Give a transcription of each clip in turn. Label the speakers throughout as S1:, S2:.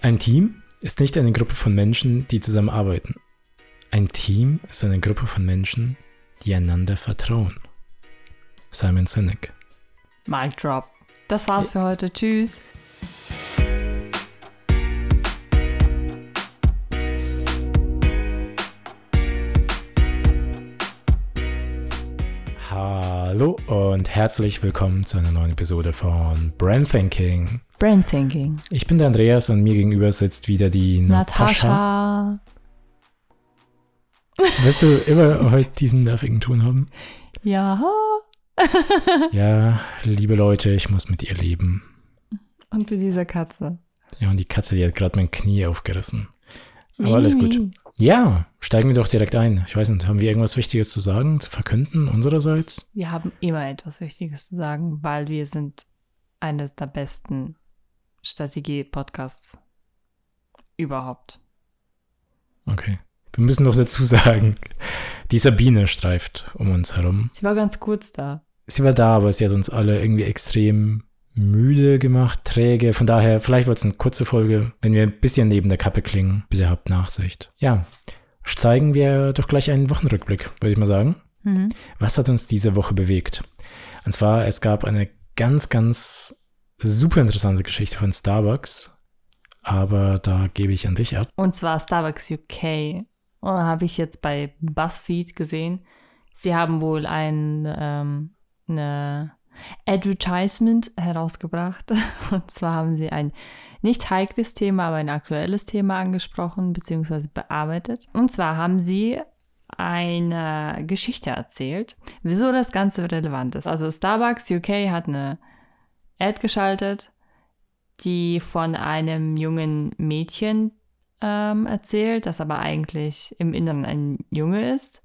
S1: Ein Team ist nicht eine Gruppe von Menschen, die zusammenarbeiten. Ein Team ist eine Gruppe von Menschen, die einander vertrauen. Simon Sinek.
S2: Mic drop. Das war's für heute. Tschüss.
S1: Hallo und herzlich willkommen zu einer neuen Episode von Brand Thinking.
S2: Brain Thinking.
S1: Ich bin der Andreas und mir gegenüber sitzt wieder die Natascha.
S2: Natascha.
S1: Wirst du immer heute diesen nervigen Ton haben?
S2: Ja.
S1: Ja, liebe Leute, ich muss mit ihr leben.
S2: Und mit dieser Katze.
S1: Ja, und die Katze, die hat gerade mein Knie aufgerissen. Aber alles gut. Ja, steigen wir doch direkt ein. Ich weiß nicht, haben wir irgendwas Wichtiges zu sagen, zu verkünden unsererseits?
S2: Wir haben immer etwas Wichtiges zu sagen, weil wir sind eines der besten Strategie-Podcasts überhaupt.
S1: Okay. Wir müssen noch dazu sagen, die Sabine streift um uns herum.
S2: Sie war ganz kurz da.
S1: Sie war da, aber sie hat uns alle irgendwie extrem müde gemacht, träge. Von daher, vielleicht wird es eine kurze Folge. Wenn wir ein bisschen neben der Kappe klingen, bitte habt Nachsicht. Ja, steigen wir doch gleich einen Wochenrückblick, würde ich mal sagen.
S2: Mhm.
S1: Was hat uns diese Woche bewegt? Und zwar, es gab eine ganz, ganz super interessante Geschichte von Starbucks. Aber da gebe ich an dich ab.
S2: Und zwar Starbucks UK. Und habe ich jetzt bei BuzzFeed gesehen. Sie haben wohl ein ähm, eine Advertisement herausgebracht. Und zwar haben sie ein nicht heikles Thema, aber ein aktuelles Thema angesprochen bzw. bearbeitet. Und zwar haben sie eine Geschichte erzählt, wieso das Ganze relevant ist. Also Starbucks UK hat eine Ad geschaltet, die von einem jungen Mädchen ähm, erzählt, das aber eigentlich im Inneren ein Junge ist.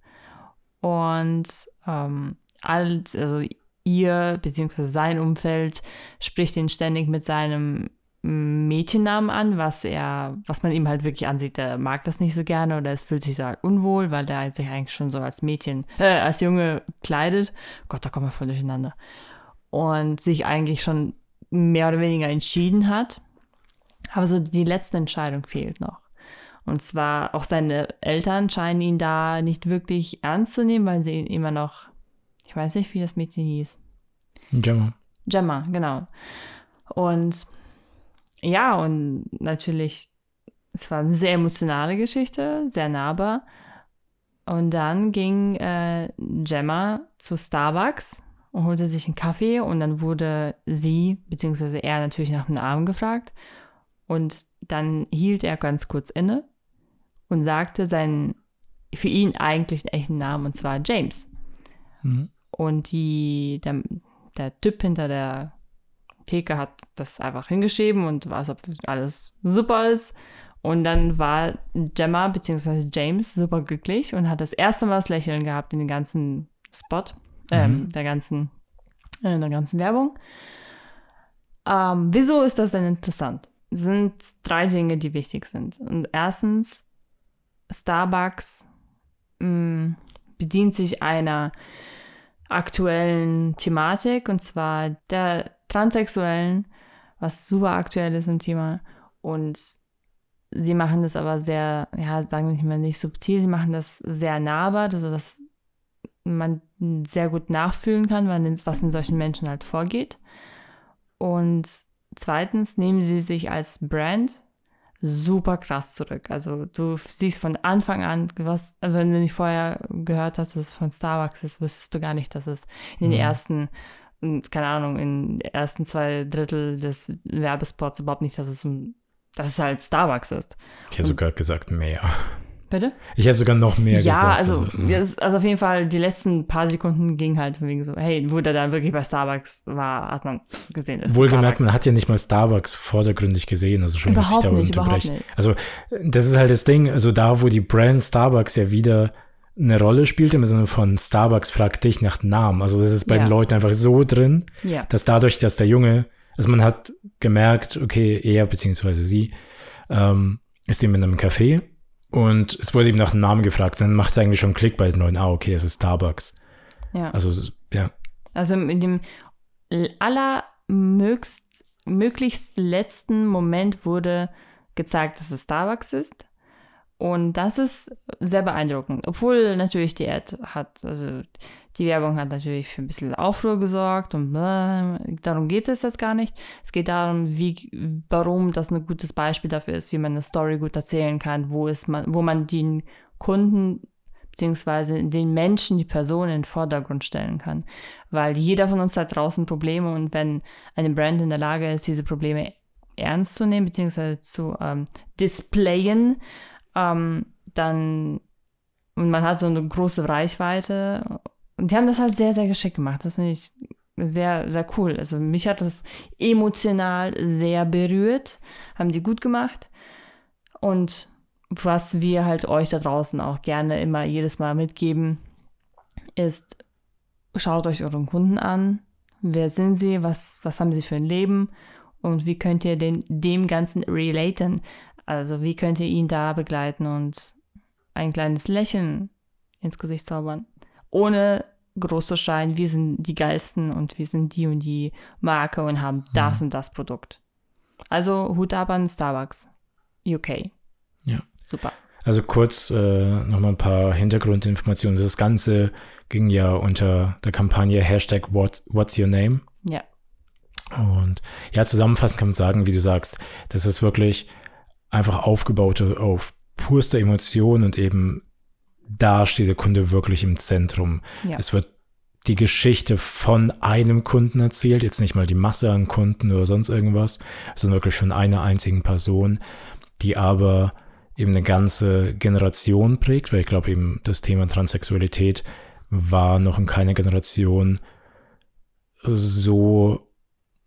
S2: Und ähm, als, also ihr bzw. sein Umfeld spricht ihn ständig mit seinem Mädchennamen an, was er, was man ihm halt wirklich ansieht, er mag das nicht so gerne oder es fühlt sich halt unwohl, weil der sich eigentlich schon so als Mädchen, äh, als Junge kleidet. Gott, da kommen wir voll durcheinander. Und sich eigentlich schon mehr oder weniger entschieden hat. Aber so die letzte Entscheidung fehlt noch. Und zwar auch seine Eltern scheinen ihn da nicht wirklich ernst zu nehmen, weil sie ihn immer noch, ich weiß nicht, wie das Mädchen hieß.
S1: Gemma.
S2: Gemma, genau. Und ja, und natürlich, es war eine sehr emotionale Geschichte, sehr nahbar. Und dann ging äh, Gemma zu Starbucks und holte sich einen Kaffee und dann wurde sie, beziehungsweise er natürlich nach dem Namen gefragt. Und dann hielt er ganz kurz inne und sagte seinen für ihn eigentlich echten Namen, und zwar James.
S1: Mhm.
S2: Und die, der, der Typ hinter der Theke hat das einfach hingeschrieben und war, als ob alles super ist. Und dann war Gemma bzw. James super glücklich und hat das erste Mal das Lächeln gehabt in dem ganzen Spot, ähm,
S1: Mhm.
S2: der ganzen, äh, der ganzen Werbung. Ähm, wieso ist das denn interessant? Es sind drei Dinge, die wichtig sind. Und erstens, Starbucks mh, bedient sich einer aktuellen Thematik und zwar der Transsexuellen, was super aktuell ist im Thema. Und sie machen das aber sehr, ja, sagen wir nicht mal nicht subtil, sie machen das sehr nahbar, also dass man sehr gut nachfühlen kann, was in solchen Menschen halt vorgeht. Und zweitens nehmen sie sich als Brand super krass zurück. Also du siehst von Anfang an, was, wenn du nicht vorher gehört hast, dass es von Starbucks ist, wüsstest du gar nicht, dass es in den
S1: Mhm.
S2: ersten, keine Ahnung, in den ersten zwei Drittel des Werbespots überhaupt nicht, dass es, dass es halt Starbucks ist.
S1: Ich hätte sogar gesagt mehr.
S2: Bitte?
S1: Ich hätte sogar noch mehr
S2: ja,
S1: gesagt.
S2: also, ja, es- also auf jeden Fall, die letzten paar Sekunden ging halt wegen so, hey, wo der dann wirklich bei Starbucks war, hat man gesehen.
S1: Wohlgemerkt,
S2: Starbucks.
S1: man hat ja nicht mal Starbucks vordergründig gesehen, also schon, ich
S2: Überhaupt
S1: da
S2: nicht, überhaupt
S1: unterbreche. Also, das ist halt das Ding, also da, wo die Brand Starbucks ja wieder eine Rolle spielt, im Sinne von Starbucks fragt dich nach Namen. Also, das ist bei
S2: Ja.
S1: den Leuten einfach so drin,
S2: Ja,
S1: dass dadurch, dass der Junge, also man hat gemerkt, okay, er beziehungsweise sie ähm, ist eben in einem Café und es wurde ihm nach dem Namen gefragt. Dann macht es eigentlich schon Klick bei den Leuten, ah, okay, es ist Starbucks.
S2: ja.
S1: Also, ja.
S2: Also in dem allermöglichst möglichst letzten Moment wurde gezeigt, dass es Starbucks ist. Und das ist sehr beeindruckend. Obwohl natürlich die Ad hat, also die Werbung hat natürlich für ein bisschen Aufruhr gesorgt und äh, darum geht es jetzt gar nicht. Es geht darum, wie, warum das ein gutes Beispiel dafür ist, wie man eine Story gut erzählen kann, wo, ist man, wo man den Kunden beziehungsweise den Menschen, die Person in den Vordergrund stellen kann. Weil jeder von uns hat draußen Probleme und wenn eine Brand in der Lage ist, diese Probleme ernst zu nehmen, beziehungsweise zu ähm, displayen, ähm, dann und man hat so eine große Reichweite. Und die haben das halt sehr, sehr geschickt gemacht. Das finde ich sehr, sehr cool. Also mich hat das emotional sehr berührt. Haben die gut gemacht. Und was wir halt euch da draußen auch gerne immer jedes Mal mitgeben, ist, schaut euch euren Kunden an. Wer sind sie? Was, was haben sie für ein Leben? Und wie könnt ihr den, dem Ganzen relaten? Also wie könnt ihr ihn da begleiten und ein kleines Lächeln ins Gesicht zaubern? Ohne groß zu scheinen, wir sind die geilsten und wir sind die und die Marke und haben das mhm. und das Produkt. Also Hut ab an Starbucks, UK.
S1: Ja.
S2: Super.
S1: Also kurz äh, nochmal ein paar Hintergrundinformationen. Das Ganze ging ja unter der Kampagne Hashtag What, What's Your Name?
S2: Ja.
S1: Und ja, zusammenfassend kann man sagen, wie du sagst, das ist wirklich einfach aufgebaut auf purster Emotion und eben da steht der Kunde wirklich im Zentrum. Ja. Es wird die Geschichte von einem Kunden erzählt, jetzt nicht mal die Masse an Kunden oder sonst irgendwas, sondern wirklich von einer einzigen Person, die aber eben eine ganze Generation prägt, weil ich glaube eben das Thema Transsexualität war noch in keiner Generation so,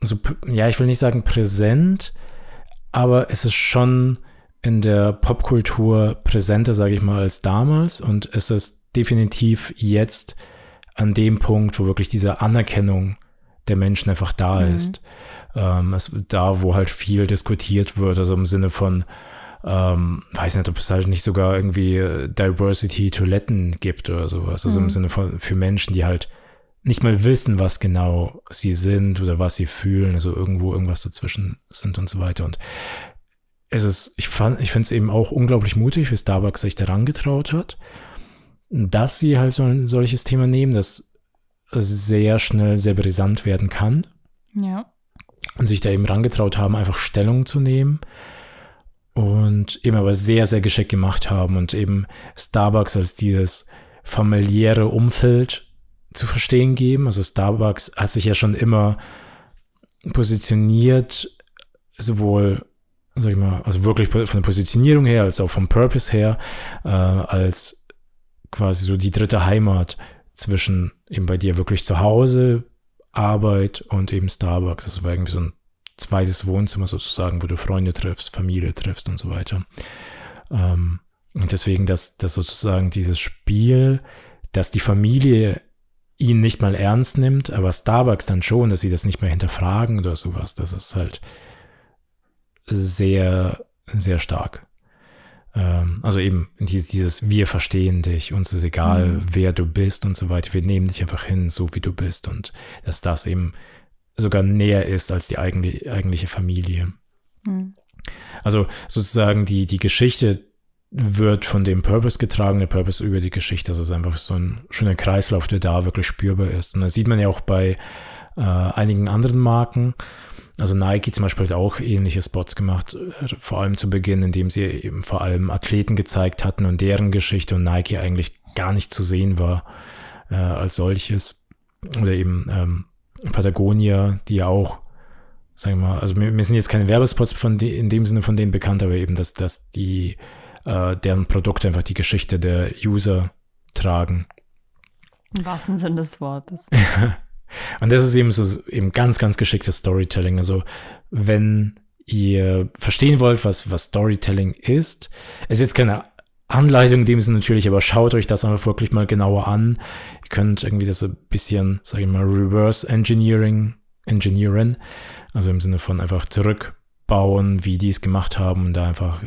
S1: so, ja, ich will nicht sagen präsent, aber es ist schon in der Popkultur präsenter, sage ich mal, als damals und es ist definitiv jetzt an dem Punkt, wo wirklich diese Anerkennung der Menschen einfach da mhm. ist. Ähm, es, da, wo halt viel diskutiert wird, also im Sinne von, ähm, weiß nicht, ob es halt nicht sogar irgendwie äh, Diversity-Toiletten gibt oder sowas. Also mhm. im Sinne von für Menschen, die halt nicht mal wissen, was genau sie sind oder was sie fühlen, also irgendwo irgendwas dazwischen sind und so weiter. Und es ist, ich fand, ich finde es eben auch unglaublich mutig, wie Starbucks sich daran getraut hat, dass sie halt so ein solches Thema nehmen, das sehr schnell sehr brisant werden kann.
S2: Ja.
S1: Und sich da eben rangetraut haben, einfach Stellung zu nehmen und eben aber sehr, sehr geschickt gemacht haben und eben Starbucks als dieses familiäre Umfeld zu verstehen geben. Also Starbucks hat sich ja schon immer positioniert, sowohl, sag ich mal, also wirklich von der Positionierung her, als auch vom Purpose her, äh, als quasi so die dritte Heimat zwischen eben bei dir wirklich zu Hause, Arbeit und eben Starbucks. Das war irgendwie so ein zweites Wohnzimmer sozusagen, wo du Freunde triffst, Familie triffst und so weiter. Ähm, und deswegen, dass, dass sozusagen dieses Spiel, dass die Familie ihn nicht mal ernst nimmt, aber Starbucks dann schon, dass sie das nicht mehr hinterfragen oder sowas, das ist halt sehr, sehr stark. Ähm, also eben dieses, dieses, wir verstehen dich, uns ist egal, mhm. wer du bist und so weiter, wir nehmen dich einfach hin, so wie du bist und dass das eben sogar näher ist als die eigentliche, eigentliche Familie. Mhm. Also sozusagen die, die Geschichte wird von dem Purpose getragen, der Purpose über die Geschichte. Das ist einfach so ein schöner Kreislauf, der da wirklich spürbar ist. Und das sieht man ja auch bei äh, einigen anderen Marken. Also Nike zum Beispiel hat auch ähnliche Spots gemacht, vor allem zu Beginn, indem sie eben vor allem Athleten gezeigt hatten und deren Geschichte und Nike eigentlich gar nicht zu sehen war äh, als solches. Oder eben ähm, Patagonia, die ja auch, sagen wir mal, also mir, mir sind jetzt keine Werbespots von die, in dem Sinne von denen bekannt, aber eben, dass, dass die, äh, deren Produkte einfach die Geschichte der User tragen.
S2: Im wahrsten Sinne des Wortes.
S1: Und das ist eben so eben ganz, ganz geschicktes Storytelling. Also wenn ihr verstehen wollt, was, was Storytelling ist, ist jetzt keine Anleitung in dem Sinne natürlich, aber schaut euch das einfach wirklich mal genauer an. Ihr könnt irgendwie das ein bisschen, sage ich mal, Reverse Engineering, Engineering, also im Sinne von einfach zurückbauen, wie die es gemacht haben und da einfach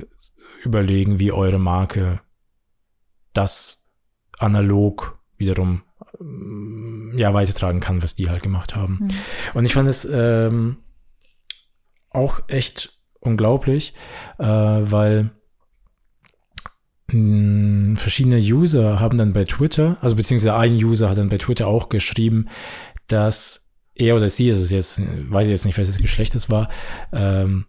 S1: überlegen, wie eure Marke das analog wiederum ja weitertragen kann, was die halt gemacht haben. Mhm. Und ich fand es ähm, auch echt unglaublich, äh, weil mh, verschiedene User haben dann bei Twitter, also beziehungsweise ein User hat dann bei Twitter auch geschrieben, dass er oder sie, also jetzt weiß ich jetzt nicht, welches Geschlecht es war, ähm,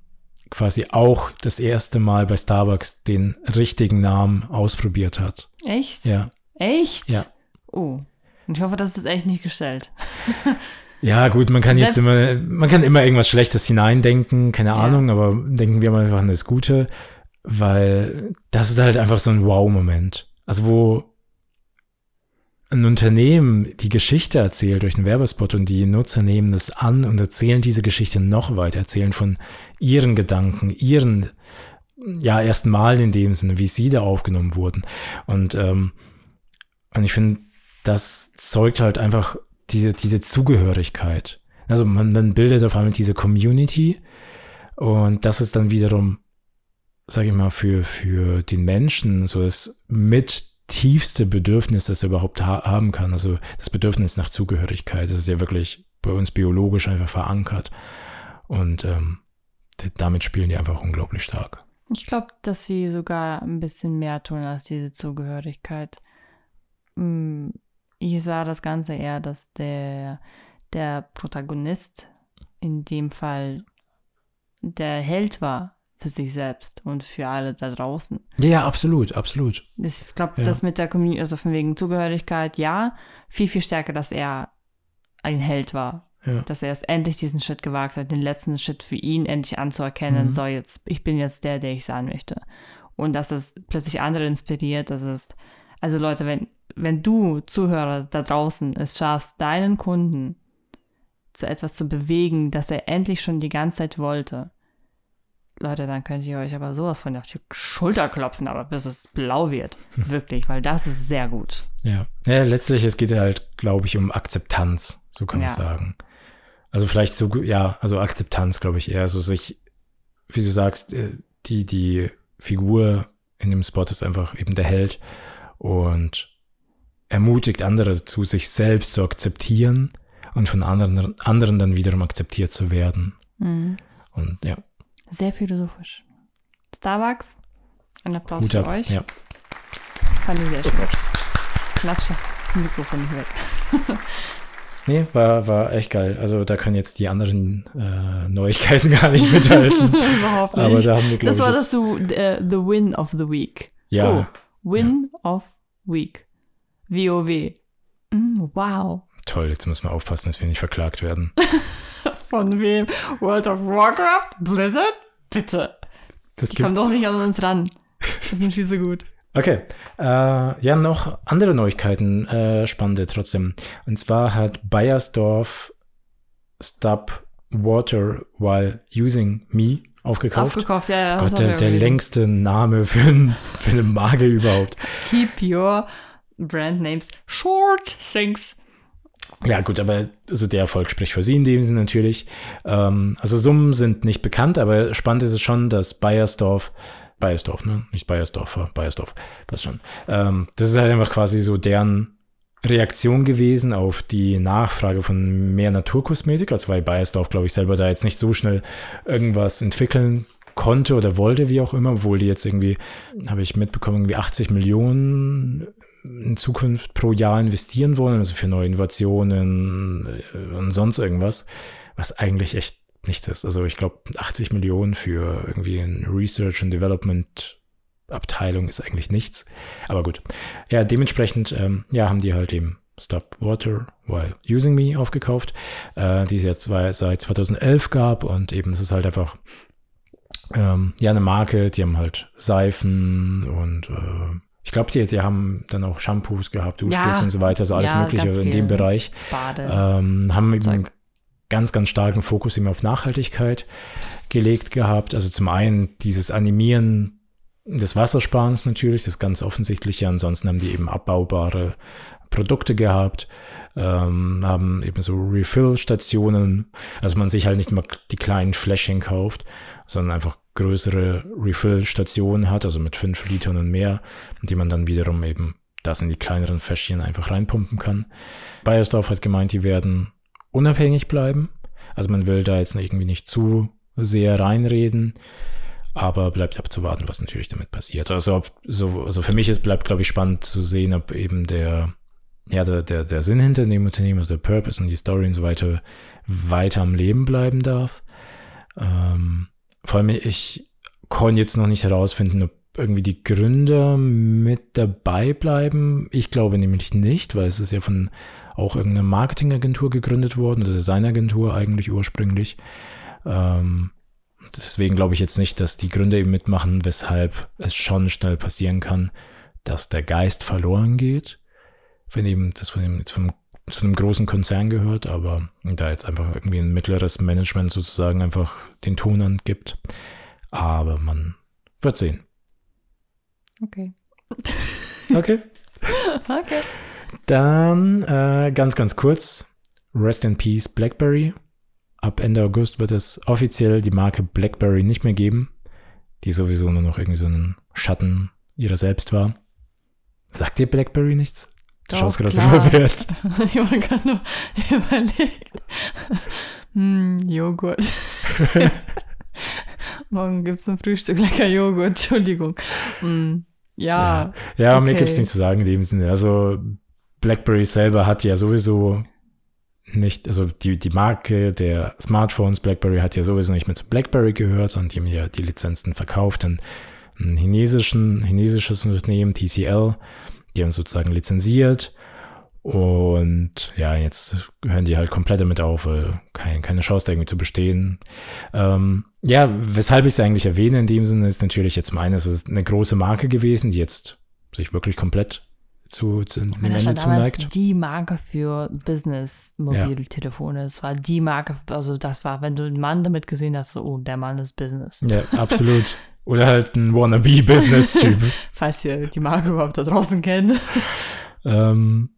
S1: quasi auch das erste Mal bei Starbucks den richtigen Namen ausprobiert hat.
S2: Echt?
S1: Ja.
S2: Echt?
S1: Ja.
S2: Oh. Und ich hoffe, das ist echt nicht gestellt.
S1: Ja, gut, man kann jetzt immer, man kann immer irgendwas Schlechtes hineindenken, keine
S2: Ja.
S1: Ahnung, aber denken wir mal einfach an das Gute, weil das ist halt einfach so ein Wow-Moment. Also wo ein Unternehmen die Geschichte erzählt durch einen Werbespot und die Nutzer nehmen das an und erzählen diese Geschichte noch weiter, erzählen von ihren Gedanken, ihren ja, ersten Mal in dem Sinne, wie sie da aufgenommen wurden. Und, ähm, und ich finde, das zeugt halt einfach diese, diese Zugehörigkeit. Also man, man bildet auf einmal diese Community und das ist dann wiederum, sage ich mal, für, für den Menschen so das mit tiefste Bedürfnis, das er überhaupt ha haben kann. Also das Bedürfnis nach Zugehörigkeit. Das ist ja wirklich bei uns biologisch einfach verankert. Und ähm, damit spielen die einfach unglaublich stark.
S2: Ich glaube, dass sie sogar ein bisschen mehr tun als diese Zugehörigkeit. Mm, Ich sah das Ganze eher, dass der, der Protagonist in dem Fall der Held war für sich selbst und für alle da draußen.
S1: Ja, absolut, absolut.
S2: Ich glaube,
S1: Ja.
S2: das mit der Community, also von wegen Zugehörigkeit, ja, viel, viel stärker, dass er ein Held war.
S1: Ja.
S2: Dass er es endlich diesen Schritt gewagt hat, den letzten Schritt für ihn endlich anzuerkennen,
S1: Mhm.
S2: so jetzt, ich bin jetzt der, der ich sein möchte. Und dass es plötzlich andere inspiriert, dass es, also Leute, wenn, wenn du Zuhörer da draußen es schaffst, deinen Kunden zu etwas zu bewegen, das er endlich schon die ganze Zeit wollte, Leute, dann könnt ihr euch aber sowas von auf die Schulter klopfen, aber bis es blau wird. Wirklich, weil das ist sehr gut.
S1: Ja. ja, letztlich, es geht halt, glaube ich, um Akzeptanz, so kann man
S2: Ja.
S1: sagen. Also vielleicht so, ja, also Akzeptanz, glaube ich eher, so sich, wie du sagst, äh, die, die Figur in dem Spot ist einfach eben der Held und ermutigt andere dazu, sich selbst zu akzeptieren und von anderen, anderen dann wiederum akzeptiert zu werden.
S2: Mhm.
S1: Und ja,
S2: Sehr philosophisch. Starbucks, ein Applaus
S1: gut
S2: für
S1: ab.
S2: euch.
S1: Ja.
S2: Fand ich sehr
S1: Oh
S2: schön.
S1: Gott.
S2: Klatsch das Mikrofon nicht weg.
S1: Nee, war, war echt geil. Also da können jetzt die anderen äh, Neuigkeiten gar nicht mithalten.
S2: Überhaupt nicht.
S1: Aber da haben wir,
S2: das war das so, äh, The Win of the Week.
S1: ja,
S2: Oh, Win of Week. WoW. Mm, wow.
S1: toll. Jetzt müssen wir aufpassen, dass wir nicht verklagt werden.
S2: Von wem? World of Warcraft? Blizzard? Bitte.
S1: Das
S2: Die kommen doch nicht an uns ran. Das sind viel so gut.
S1: Okay. Äh, ja, noch andere Neuigkeiten, äh, spannende trotzdem. Und zwar hat Bayersdorf Stop Water while using me aufgekauft.
S2: Aufgekauft, ja, ja.
S1: Gott, der, der längste Name für, ein, für eine Marke überhaupt.
S2: Keep your brand names short. Thanks.
S1: Ja, gut, aber also der Erfolg spricht für sie in dem Sinne natürlich. Ähm, also Summen sind nicht bekannt, aber spannend ist es schon, dass Bayersdorf, Bayersdorf, ne? Nicht Bayersdorfer, Bayersdorf, das schon. Ähm, das ist halt einfach quasi so deren Reaktion gewesen auf die Nachfrage von mehr Naturkosmetik, also weil Bayersdorf, glaube ich, selber da jetzt nicht so schnell irgendwas entwickeln konnte oder wollte, wie auch immer, obwohl die jetzt irgendwie, habe ich mitbekommen, irgendwie 80 Millionen in Zukunft pro Jahr investieren wollen, also für neue Innovationen äh, und sonst irgendwas, was eigentlich echt nichts ist. Also ich glaube, 80 Millionen für irgendwie ein Research and Development Abteilung ist eigentlich nichts. Aber gut. Ja, dementsprechend, ähm, ja, haben die halt eben Stop Water While Using Me aufgekauft, äh, die es jetzt seit 2011 gab und eben es ist halt einfach ähm, ja eine Marke, die haben halt Seifen und äh, ich glaube, die, die haben dann auch Shampoos gehabt, Duschgels
S2: Ja,
S1: und so weiter, so alles
S2: ja,
S1: Mögliche in dem Bereich.
S2: Bade.
S1: Ähm, haben eben einen
S2: Zeug.
S1: ganz, ganz starken Fokus eben auf Nachhaltigkeit gelegt gehabt. Also zum einen dieses Animieren des Wassersparens natürlich, das ganz offensichtliche. Ansonsten haben die eben abbaubare Produkte gehabt, ähm, haben eben so Refill-Stationen, also man sich halt nicht immer die kleinen Fläschchen kauft, sondern einfach größere Refill-Stationen hat, also mit fünf Litern und mehr, die man dann wiederum eben das in die kleineren Fläschchen einfach reinpumpen kann. Bayersdorf hat gemeint, die werden unabhängig bleiben. Also man will da jetzt irgendwie nicht zu sehr reinreden. Aber bleibt abzuwarten, was natürlich damit passiert. Also, ob, so, also für mich ist, bleibt, glaube ich, spannend zu sehen, ob eben der, ja, der, der, der Sinn hinter dem Unternehmen, also der Purpose und die Story und so weiter, weiter am Leben bleiben darf. Ähm, vor allem, ich konnte jetzt noch nicht herausfinden, ob irgendwie die Gründer mit dabei bleiben. Ich glaube nämlich nicht, weil es ist ja von auch irgendeiner Marketingagentur gegründet worden oder Designagentur eigentlich ursprünglich. Ähm, deswegen glaube ich jetzt nicht, dass die Gründer eben mitmachen, weshalb es schon schnell passieren kann, dass der Geist verloren geht, wenn eben das von dem, vom, zu einem großen Konzern gehört, aber da jetzt einfach irgendwie ein mittleres Management sozusagen einfach den Ton angibt. Aber man wird sehen.
S2: Okay.
S1: Okay.
S2: okay.
S1: Dann äh, ganz, ganz kurz. Rest in Peace BlackBerry. Ab Ende August wird es offiziell die Marke BlackBerry nicht mehr geben, die sowieso nur noch irgendwie so ein Schatten ihrer selbst war. Sagt dir BlackBerry nichts?
S2: Doch,
S1: schaust gerade so
S2: klar.
S1: verwirrt.
S2: ich habe gerade überlegt. Hm, Joghurt. Morgen gibt es zum Frühstück lecker Joghurt, Entschuldigung. Hm, ja,
S1: Ja, mir
S2: Okay.
S1: gibt's nichts zu sagen in dem Sinne. Also BlackBerry selber hat ja sowieso nicht, also die, die Marke der Smartphones BlackBerry hat ja sowieso nicht mehr zu BlackBerry gehört, sondern die haben ja die Lizenzen verkauft an ein chinesischen, chinesisches Unternehmen, TCL. Die haben es sozusagen lizenziert. Und ja, jetzt hören die halt komplett damit auf, weil keine, keine Chance da irgendwie zu bestehen. Ähm, ja, weshalb ich es eigentlich erwähne in dem Sinne ist natürlich jetzt zum einen, es ist eine große Marke gewesen, die jetzt sich wirklich komplett zu, zu dem Ende
S2: war
S1: zuneigt.
S2: die Marke für Business-Mobiltelefone. Es war die Marke, also das war, wenn du einen Mann damit gesehen hast, so, oh, der Mann ist Business.
S1: Ja, absolut. Oder halt ein Wannabe-Business-Typ.
S2: Falls ihr die Marke überhaupt da draußen kennt.
S1: ähm,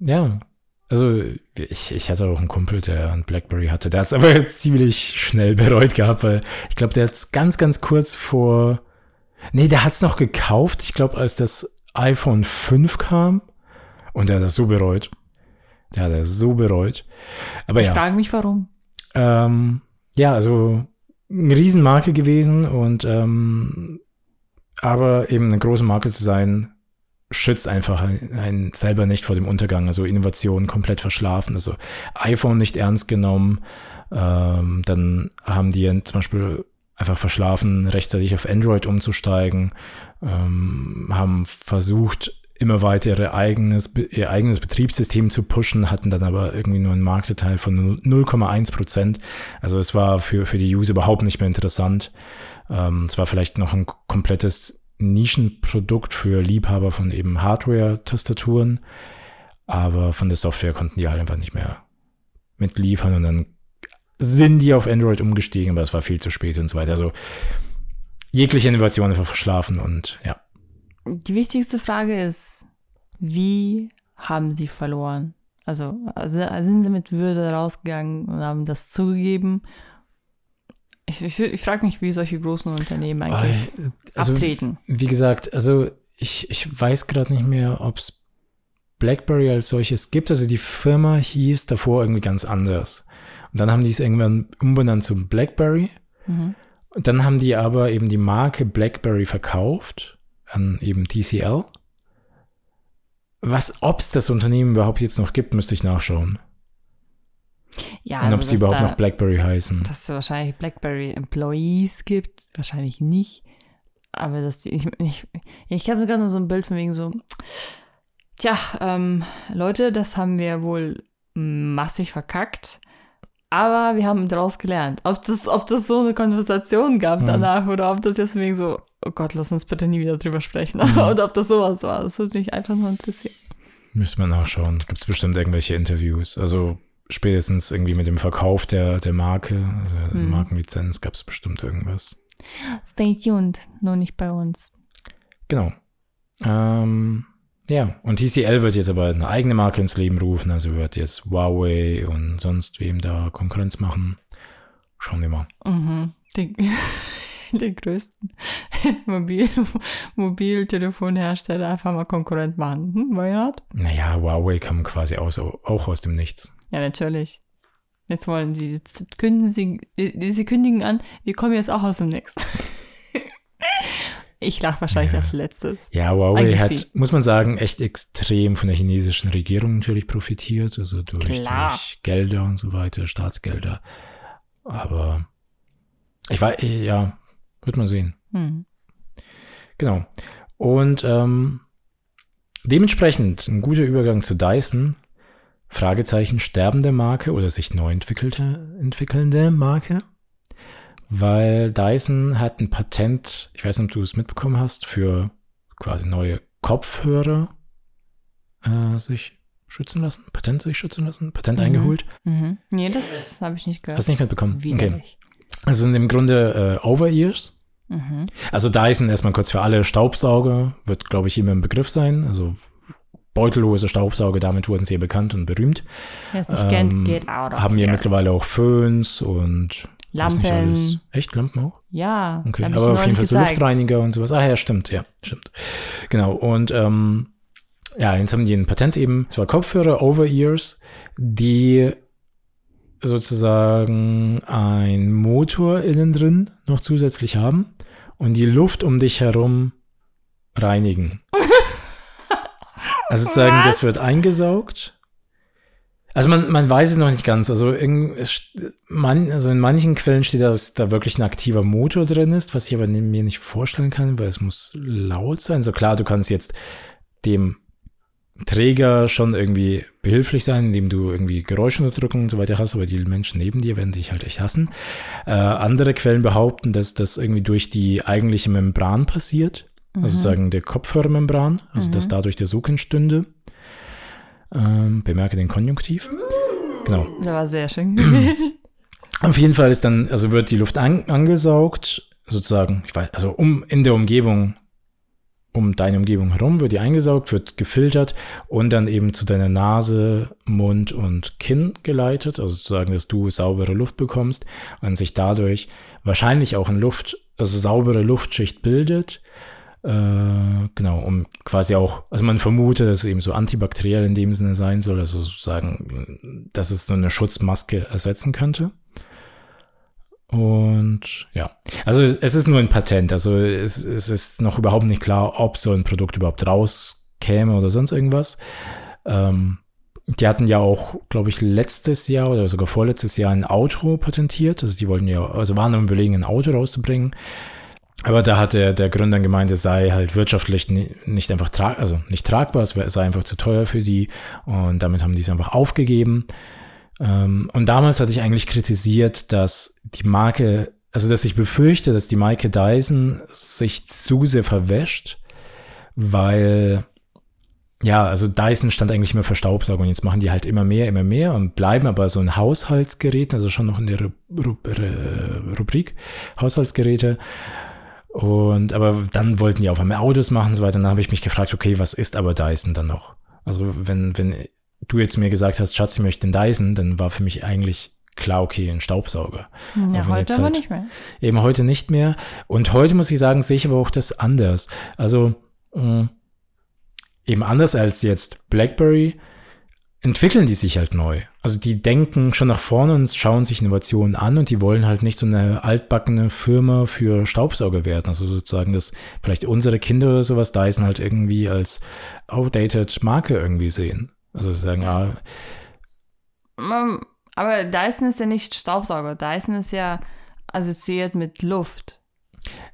S1: ja, also ich, ich hatte auch einen Kumpel, der ein Blackberry hatte. Der hat es aber jetzt ziemlich schnell bereut gehabt, weil ich glaube, der hat es ganz, ganz kurz vor. Nee, der hat es noch gekauft, ich glaube, als das iPhone 5 kam. Und der hat das so bereut. Der hat das so bereut. Aber
S2: Ich
S1: ja.
S2: frage mich, warum.
S1: Ähm, ja, also eine Riesenmarke gewesen und ähm, aber eben eine große Marke zu sein, schützt einfach einen selber nicht vor dem Untergang. Also Innovation komplett verschlafen, also iPhone nicht ernst genommen. Ähm, dann haben die zum Beispiel einfach verschlafen, rechtzeitig auf Android umzusteigen, ähm, haben versucht, immer weiter ihre eigenes, ihr eigenes Betriebssystem zu pushen, hatten dann aber irgendwie nur einen Marktanteil von 0,1 Prozent. Also es war für, für die User überhaupt nicht mehr interessant. Ähm, es war vielleicht noch ein komplettes Nischenprodukt für Liebhaber von eben Hardware-Tastaturen, aber von der Software konnten die halt einfach nicht mehr mitliefern und dann sind die auf Android umgestiegen, aber es war viel zu spät und so weiter. Also jegliche Innovation einfach verschlafen und ja.
S2: Die wichtigste Frage ist, wie haben sie verloren? Also also sind sie mit Würde rausgegangen und haben das zugegeben? Ich, ich, ich frage mich, wie solche großen Unternehmen eigentlich
S1: Also,
S2: abtreten.
S1: wie gesagt, also ich, ich weiß gerade nicht mehr, ob es BlackBerry als solches gibt. Also die Firma hieß davor irgendwie ganz anders. Und dann haben die es irgendwann umbenannt zum BlackBerry.
S2: Mhm.
S1: Und dann haben die aber eben die Marke BlackBerry verkauft an eben TCL. Was, ob es das Unternehmen überhaupt jetzt noch gibt, müsste ich nachschauen.
S2: Ja,
S1: Und ob
S2: also,
S1: sie
S2: dass
S1: überhaupt
S2: da,
S1: noch BlackBerry heißen.
S2: dass es wahrscheinlich BlackBerry Employees gibt, wahrscheinlich nicht. Aber dass die, ich, ich, ich habe gerade nur so ein Bild von wegen so, tja, ähm, Leute, das haben wir wohl massig verkackt. Aber wir haben daraus gelernt. Ob das, ob das so eine Konversation gab
S1: Hm.
S2: danach oder ob das jetzt wegen so, oh Gott, lass uns bitte nie wieder drüber sprechen.
S1: Mhm.
S2: oder ob das sowas war. Das würde mich einfach nur interessieren.
S1: Müsste man nachschauen. Gibt es bestimmt irgendwelche Interviews. Also spätestens irgendwie mit dem Verkauf der, der Marke, also der
S2: Hm.
S1: Markenlizenz, gab es bestimmt irgendwas.
S2: Stay tuned, nur nicht bei uns.
S1: Genau. Ähm, ja, und TCL wird jetzt aber eine eigene Marke ins Leben rufen, also wird jetzt Huawei und sonst wem da Konkurrenz machen. Schauen wir mal.
S2: Mhm. Den, den größten Mobil, Mobiltelefonhersteller einfach mal Konkurrenz machen. Hm, why not?
S1: Naja, Huawei kam quasi aus, auch aus dem Nichts.
S2: Ja, natürlich. Jetzt wollen sie, jetzt kündigen sie, sie kündigen an, wir kommen jetzt auch aus dem Next. ich lache wahrscheinlich
S1: Ja.
S2: als letztes.
S1: Ja, Huawei hat, muss man sagen, echt extrem von der chinesischen Regierung natürlich profitiert, also durch, durch Gelder und so weiter, Staatsgelder. Aber ich weiß, ja, wird man sehen.
S2: Hm.
S1: Genau. Und ähm, dementsprechend ein guter Übergang zu Dyson. Fragezeichen sterbende Marke oder sich neu entwickelte, entwickelnde Marke. Weil Dyson hat ein Patent, ich weiß nicht, ob du es mitbekommen hast, für quasi neue Kopfhörer äh, sich schützen lassen, Patent sich schützen lassen, Patent
S2: Mhm.
S1: eingeholt.
S2: Mhm. Nee, das habe ich nicht gehört.
S1: Hast du nicht mitbekommen? Okay.
S2: Widerlich.
S1: Das sind im Grunde äh, Over-Ears.
S2: Mhm.
S1: Also Dyson erstmal kurz für alle Staubsauger, wird glaube ich immer im Begriff sein. Also beutellose Staubsauger, damit wurden sie bekannt und berühmt.
S2: Wer es nicht
S1: Ähm,
S2: kennt, geht out
S1: Haben
S2: here.
S1: mittlerweile auch Föhns und
S2: Lampen.
S1: Echt Lampen auch?
S2: Ja,
S1: Okay, aber auf jeden Fall so. Luftreiniger und sowas. Ah ja, stimmt, ja, stimmt. Genau, und ähm, ja, jetzt haben die ein Patent eben, zwar Kopfhörer, Over-Ears, die sozusagen ein Motor innen drin noch zusätzlich haben und die Luft um dich herum reinigen. Also sozusagen,
S2: Was?
S1: das wird eingesaugt. Also man, man weiß es noch nicht ganz. Also, st- man, also in manchen Quellen steht, dass da wirklich ein aktiver Motor drin ist, was ich aber mir nicht vorstellen kann, weil es muss laut sein. So klar, du kannst jetzt dem Träger schon irgendwie behilflich sein, indem du irgendwie Geräuschunterdrückung und so weiter hast, aber die Menschen neben dir werden dich halt echt hassen. Äh, andere Quellen behaupten, dass das irgendwie durch die eigentliche Membran passiert, also sozusagen der Kopfhörermembran, also dass dadurch der Sog entstünde. Ähm, bemerke den Konjunktiv. Genau.
S2: Das war sehr schön.
S1: Auf jeden Fall ist dann, also wird die Luft an, angesaugt, sozusagen, ich weiß, also um in der Umgebung, um deine Umgebung herum wird die eingesaugt, wird gefiltert und dann eben zu deiner Nase, Mund und Kinn geleitet, also sozusagen, dass du saubere Luft bekommst und sich dadurch wahrscheinlich auch in Luft, also saubere Luftschicht bildet. Äh, genau, um quasi auch, also man vermutet, dass es eben so antibakteriell in dem Sinne sein soll, also sozusagen, dass es so eine Schutzmaske ersetzen könnte. Und ja, also es ist nur ein Patent, also es, es ist noch überhaupt nicht klar, ob so ein Produkt überhaupt rauskäme oder sonst irgendwas. Ähm, die hatten ja auch, glaube ich, letztes Jahr oder sogar vorletztes Jahr ein Auto patentiert. Also die wollten ja, also waren am überlegen, ein Auto rauszubringen. Aber da hat der, der Gründer gemeint, es sei halt wirtschaftlich ni- nicht einfach trag, also nicht tragbar, es sei einfach zu teuer für die und damit haben die es einfach aufgegeben. Ähm, und damals hatte ich eigentlich kritisiert, dass die Marke, also dass ich befürchte, dass die Marke Dyson sich zu sehr verwäscht, weil ja, also Dyson stand eigentlich immer für Staubsauger und jetzt machen die halt immer mehr, immer mehr und bleiben aber so ein Haushaltsgerät, also schon noch in der Ru Ru Ru Rubrik Haushaltsgeräte. Und aber dann wollten die auf einmal Autos machen und so weiter. Und dann habe ich mich gefragt, okay, was ist aber Dyson dann noch? Also wenn, wenn du jetzt mir gesagt hast, Schatz, ich möchte den Dyson, dann war für mich eigentlich klar, okay, ein Staubsauger.
S2: ja,
S1: Auch wenn
S2: heute aber
S1: halt-
S2: nicht mehr.
S1: Eben heute nicht mehr. Und heute muss ich sagen, sehe ich aber auch das anders. Also mh, eben anders als jetzt BlackBerry entwickeln die sich halt neu. Also die denken schon nach vorne und schauen sich Innovationen an und die wollen halt nicht so eine altbackene Firma für Staubsauger werden. Also sozusagen, dass vielleicht unsere Kinder oder sowas Dyson halt irgendwie als outdated Marke irgendwie sehen. Also sagen,
S2: Ähm, Aber Dyson ist ja nicht Staubsauger. Dyson ist ja assoziiert mit Luft.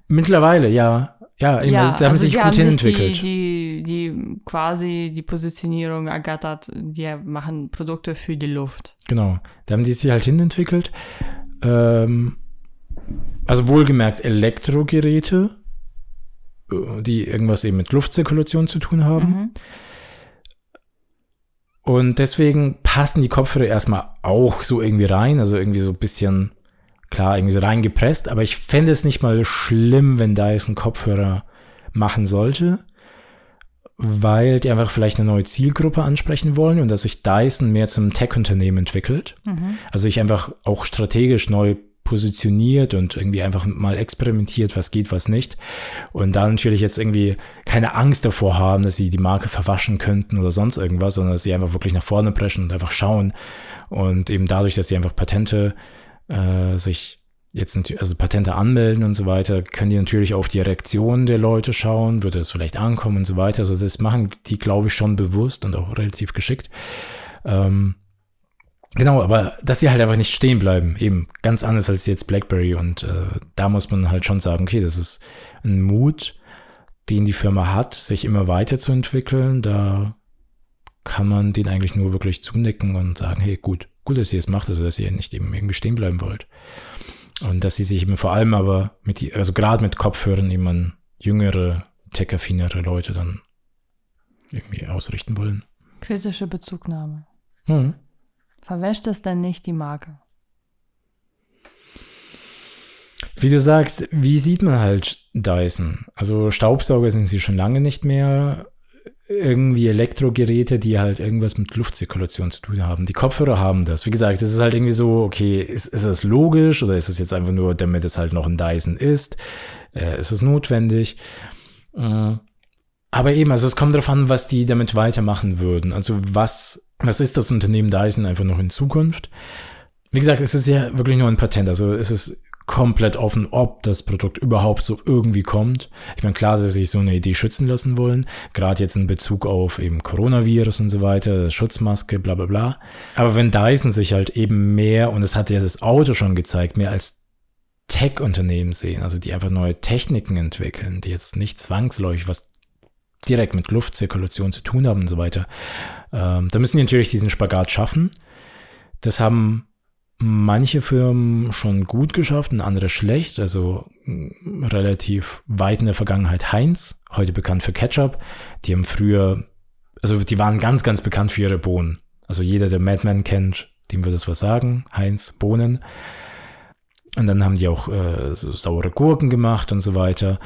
S1: mittlerweile, ja. Ja, eben, also, da haben
S2: also
S1: sie sich gut hinentwickelt.
S2: Die, die, die quasi die Positionierung ergattert, die machen Produkte für die Luft.
S1: Genau, da haben die sich halt hinentwickelt. Ähm, also wohlgemerkt Elektrogeräte, äh, die irgendwas eben mit Luftzirkulation zu tun haben.
S2: Mhm.
S1: Und deswegen passen die Kopfhörer erstmal auch so irgendwie rein, also irgendwie so ein bisschen, klar, irgendwie so reingepresst, aber ich fände es nicht mal schlimm, wenn Dyson Kopfhörer machen sollte, weil die einfach vielleicht eine neue Zielgruppe ansprechen wollen und dass sich Dyson mehr zum Tech-Unternehmen entwickelt.
S2: Mhm.
S1: Also sich einfach auch strategisch neu positioniert und irgendwie einfach mal experimentiert, was geht, was nicht. Und da natürlich jetzt irgendwie keine Angst davor haben, dass sie die Marke verwaschen könnten oder sonst irgendwas, sondern dass sie einfach wirklich nach vorne preschen und einfach schauen. Und eben dadurch, dass sie einfach Patente äh, sich jetzt also Patente anmelden und so weiter, können die natürlich auf die Reaktion der Leute schauen, würde es vielleicht ankommen und so weiter. Also das machen die, glaube ich, schon bewusst und auch relativ geschickt. Ähm, genau, aber dass sie halt einfach nicht stehen bleiben, eben ganz anders als jetzt BlackBerry und äh, da muss man halt schon sagen, okay, das ist ein Mut, den die Firma hat, sich immer weiterzuentwickeln. Da kann man den eigentlich nur wirklich zunicken und sagen, hey, gut, gut, dass ihr es macht, also dass ihr nicht eben irgendwie stehen bleiben wollt. Und dass sie sich eben vor allem aber mit, also gerade mit Kopfhörern eben an jüngere, tech-affinere Leute dann irgendwie ausrichten wollen.
S2: Kritische Bezugnahme. Hm. Verwäscht es denn nicht die Marke?
S1: Wie du sagst, wie sieht man halt Dyson? Also Staubsauger sind sie schon lange nicht mehr irgendwie Elektrogeräte, die halt irgendwas mit Luftzirkulation zu tun haben. Die Kopfhörer haben das. Wie gesagt, es ist halt irgendwie so, okay, ist, ist das logisch oder ist es jetzt einfach nur, damit es halt noch ein Dyson ist? Äh, ist es notwendig? Äh, aber eben, also es kommt darauf an, was die damit weitermachen würden. Also was, was ist das Unternehmen Dyson einfach noch in Zukunft? Wie gesagt, es ist ja wirklich nur ein Patent. Also es ist komplett offen, ob das Produkt überhaupt so irgendwie kommt. Ich meine, klar, dass sie sich so eine Idee schützen lassen wollen, gerade jetzt in Bezug auf eben Coronavirus und so weiter, Schutzmaske, bla bla bla. Aber wenn Dyson sich halt eben mehr, und das hat ja das Auto schon gezeigt, mehr als Tech-Unternehmen sehen, also die einfach neue Techniken entwickeln, die jetzt nicht zwangsläufig was direkt mit Luftzirkulation zu tun haben und so weiter, ähm, da müssen die natürlich diesen Spagat schaffen. Das haben manche Firmen schon gut geschafft und andere schlecht. Also mm, relativ weit in der Vergangenheit Heinz, heute bekannt für Ketchup. Die haben früher, also die waren ganz, ganz bekannt für ihre Bohnen. Also jeder, der Madman kennt, dem wird es was sagen. Heinz Bohnen. Und dann haben die auch äh, so saure Gurken gemacht und so weiter.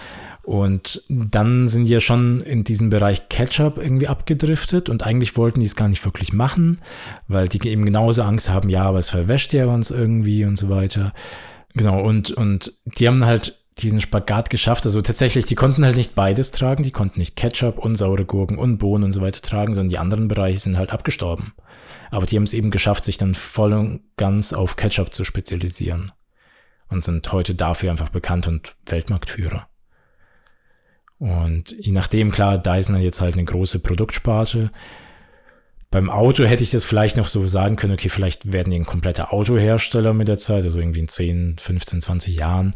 S1: Und dann sind die ja schon in diesem Bereich Ketchup irgendwie abgedriftet und eigentlich wollten die es gar nicht wirklich machen, weil die eben genauso Angst haben, ja, aber es verwäscht ja uns irgendwie und so weiter. Genau, und, und die haben halt diesen Spagat geschafft. Also tatsächlich, die konnten halt nicht beides tragen. Die konnten nicht Ketchup und saure Gurken und Bohnen und so weiter tragen, sondern die anderen Bereiche sind halt abgestorben. Aber die haben es eben geschafft, sich dann voll und ganz auf Ketchup zu spezialisieren. Und sind heute dafür einfach bekannt und Weltmarktführer. Und je nachdem, klar, Dyson hat jetzt halt eine große Produktsparte. Beim Auto hätte ich das vielleicht noch so sagen können, okay, vielleicht werden die ein kompletter Autohersteller mit der Zeit, also irgendwie in 10, 15, 20 Jahren.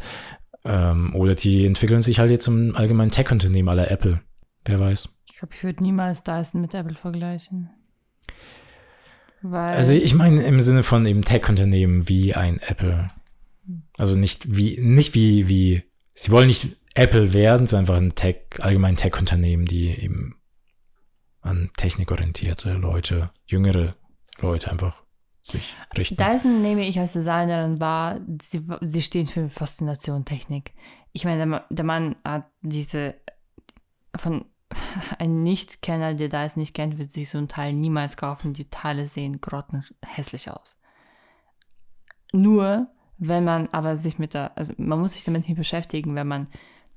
S1: Ähm, oder die entwickeln sich halt jetzt zum allgemeinen Tech-Unternehmen aller Apple. Wer weiß.
S2: Ich glaube, ich würde niemals Dyson mit Apple vergleichen.
S1: Weil also ich meine im Sinne von eben Tech-Unternehmen wie ein Apple. Also nicht wie, nicht wie, wie, sie wollen nicht Apple werden, so einfach ein Tech, allgemein Tech-Unternehmen, die eben an technikorientierte Leute, jüngere Leute einfach sich richten.
S2: Dyson nehme ich als Designerin wahr, sie, sie stehen für Faszination Technik. Ich meine, der, der Mann hat diese, von ein Nicht-Kenner, der Dyson nicht kennt, wird sich so ein Teil niemals kaufen. Die Teile sehen grottenhässlich aus. Nur, wenn man aber sich mit der, also man muss sich damit nicht beschäftigen, wenn man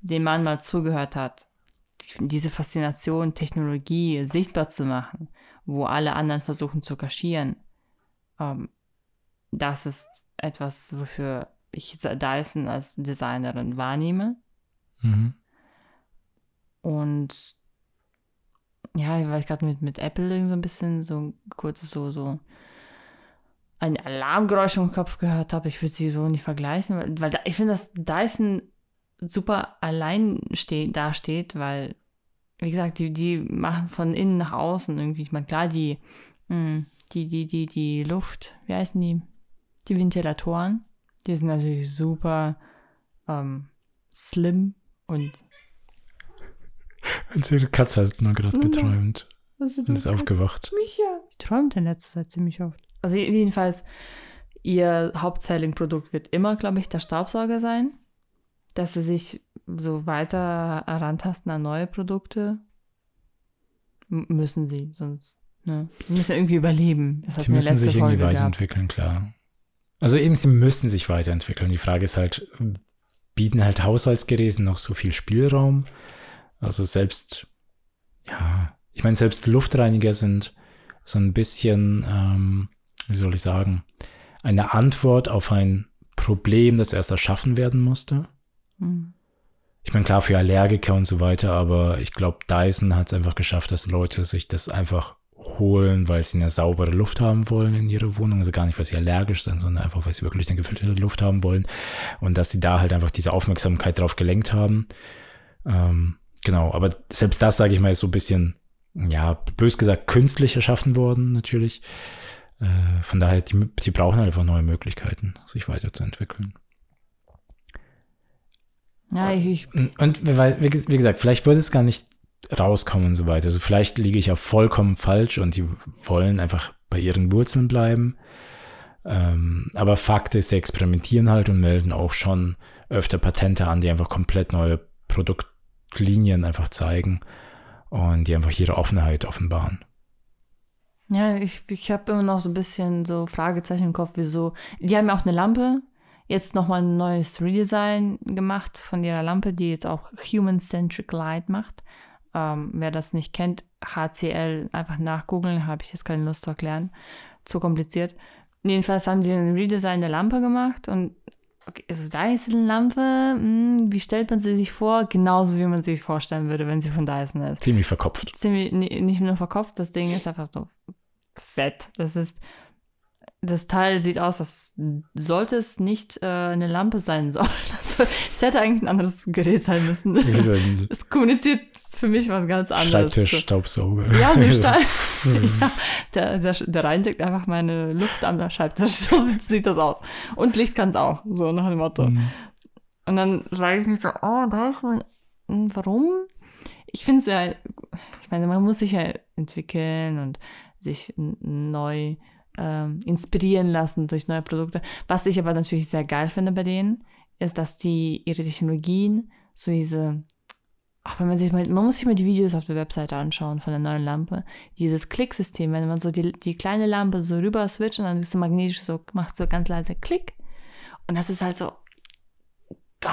S2: dem Mann mal zugehört hat, diese Faszination, Technologie sichtbar zu machen, wo alle anderen versuchen zu kaschieren, ähm, das ist etwas, wofür ich Dyson als Designerin wahrnehme. Mhm. Und ja, weil ich gerade mit, mit Apple so ein bisschen so kurz so, so ein Alarmgeräusch im Kopf gehört habe. Ich würde sie so nicht vergleichen, weil, weil ich finde, dass Dyson super allein steht, dasteht, weil, wie gesagt, die, die machen von innen nach außen irgendwie. Ich meine, klar, die, mh, hm, die, die, die, die Luft, wie heißen die? Die Ventilatoren, die sind natürlich super ähm, slim und.
S1: Also ihre Katze hat nur gerade geträumt. Also und ist aufgewacht.
S2: Micha. Die träumt in letzter Zeit ziemlich oft. Also jedenfalls, ihr Hauptselling-Produkt wird immer, glaube ich, der Staubsauger sein dass sie sich so weiter herantasten an neue Produkte, müssen sie, sonst. Ne? Sie müssen irgendwie überleben.
S1: Das sie müssen sich irgendwie weiterentwickeln, klar. Also eben, sie müssen sich weiterentwickeln. Die Frage ist halt, bieten halt Haushaltsgeräte noch so viel Spielraum? Also selbst, ja, ich meine, selbst Luftreiniger sind so ein bisschen, ähm, wie soll ich sagen, eine Antwort auf ein Problem, das erst erschaffen werden musste. Ich meine, klar, für Allergiker und so weiter, aber ich glaube, Dyson hat es einfach geschafft, dass Leute sich das einfach holen, weil sie eine saubere Luft haben wollen in ihrer Wohnung. Also gar nicht, weil sie allergisch sind, sondern einfach, weil sie wirklich eine gefilterte Luft haben wollen. Und dass sie da halt einfach diese Aufmerksamkeit drauf gelenkt haben. Ähm, genau, aber selbst das, sage ich mal, ist so ein bisschen, ja, bös gesagt, künstlich erschaffen worden, natürlich. Äh, von daher, die, die brauchen einfach neue Möglichkeiten, sich weiterzuentwickeln. Ja, ich, und wie gesagt, vielleicht würde es gar nicht rauskommen und so weiter. Also vielleicht liege ich auch vollkommen falsch und die wollen einfach bei ihren Wurzeln bleiben. Ähm, aber Fakt ist, sie experimentieren halt und melden auch schon öfter Patente an, die einfach komplett neue Produktlinien einfach zeigen und die einfach ihre Offenheit offenbaren.
S2: Ja, ich, ich habe immer noch so ein bisschen so Fragezeichen im Kopf, wieso. Die haben ja auch eine Lampe, jetzt nochmal ein neues Redesign gemacht von ihrer Lampe, die jetzt auch Human-Centric Light macht. Ähm, wer das nicht kennt, HCL einfach nachgoogeln, habe ich jetzt keine Lust zu erklären. Zu kompliziert. Jedenfalls haben sie ein Redesign der Lampe gemacht und okay, also Dyson-Lampe, hm, wie stellt man sie sich vor? Genauso wie man sich vorstellen würde, wenn sie von Dyson ist.
S1: Ziemlich verkopft.
S2: Ziemlich, nicht nur verkopft, das Ding ist einfach nur fett. Das ist das Teil sieht aus, als sollte es nicht äh, eine Lampe sein sollen. Also, es hätte eigentlich ein anderes Gerät sein müssen. es kommuniziert für mich was ganz anderes.
S1: Schreibtisch-Staubsauger.
S2: Ja, so ja, der, der, der reinigt einfach meine Luft am Schreibtisch. So sieht, sieht das aus. Und Licht kann es auch, so nach dem Motto. Mhm. Und dann frage ich mich so, oh, da ist ein, hm, warum? Ich finde es ja, ich meine, man muss sich ja entwickeln und sich neu ähm, inspirieren lassen durch neue Produkte. Was ich aber natürlich sehr geil finde bei denen, ist, dass die ihre Technologien, so diese, auch wenn man sich mal, man muss sich mal die Videos auf der Webseite anschauen von der neuen Lampe, dieses Klicksystem, wenn man so die, die kleine Lampe so rüber switcht und dann ist so magnetisch so, macht so ganz leise Klick. Und das ist halt so geil,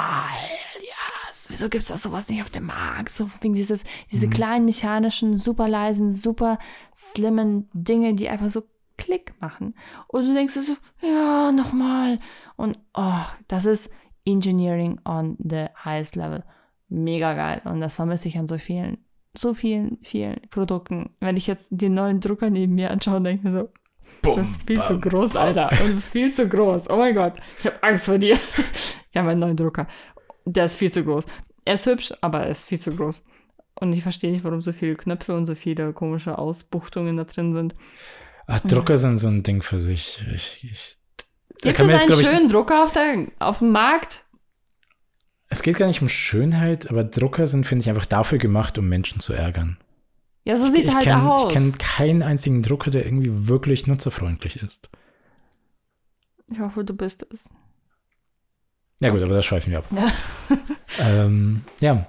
S2: ja. Wieso gibt es da sowas nicht auf dem Markt? So wegen dieses, diese mhm. kleinen mechanischen, super leisen, super slimmen Dinge, die einfach so Klick machen. Und du denkst so, ja, nochmal. Und oh, das ist Engineering on the highest level. Mega geil. Und das vermisse ich an so vielen, so vielen, vielen Produkten. Wenn ich jetzt den neuen Drucker neben mir anschaue, denke ich mir so, du bist viel bam, zu groß, bam. Alter. Und du bist viel zu groß. Oh mein Gott, ich habe Angst vor dir. ich habe einen neuen Drucker. Der ist viel zu groß. Er ist hübsch, aber er ist viel zu groß. Und ich verstehe nicht, warum so viele Knöpfe und so viele komische Ausbuchtungen da drin sind.
S1: Ach, Drucker sind so ein Ding für sich. Ich, ich,
S2: Gibt es einen schönen ich, Drucker auf, der, auf dem Markt?
S1: Es geht gar nicht um Schönheit, aber Drucker sind, finde ich, einfach dafür gemacht, um Menschen zu ärgern.
S2: Ja, so sieht ich, halt
S1: kenn,
S2: aus.
S1: Ich kenne keinen einzigen Drucker, der irgendwie wirklich nutzerfreundlich ist.
S2: Ich hoffe, du bist es.
S1: Ja gut, aber da schweifen wir ab. Ja. ähm, ja.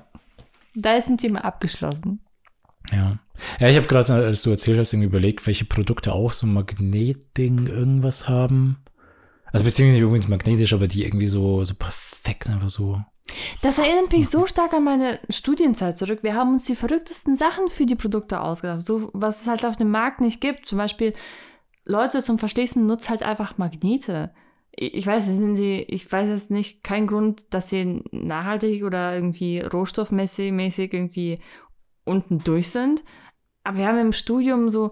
S2: Da ist ein Thema abgeschlossen.
S1: Ja. Ja, ich habe gerade, als du erzählt hast, irgendwie überlegt, welche Produkte auch so Magnetding irgendwas haben. Also beziehungsweise nicht unbedingt magnetisch, aber die irgendwie so, so perfekt einfach so.
S2: Das erinnert mich so stark an meine Studienzeit zurück. Wir haben uns die verrücktesten Sachen für die Produkte ausgedacht. So, was es halt auf dem Markt nicht gibt. Zum Beispiel, Leute zum Verschließen nutzt halt einfach Magnete. Ich weiß, sind sie, ich weiß es nicht, kein Grund, dass sie nachhaltig oder irgendwie rohstoffmäßig mäßig irgendwie unten durch sind. Aber wir haben im Studium so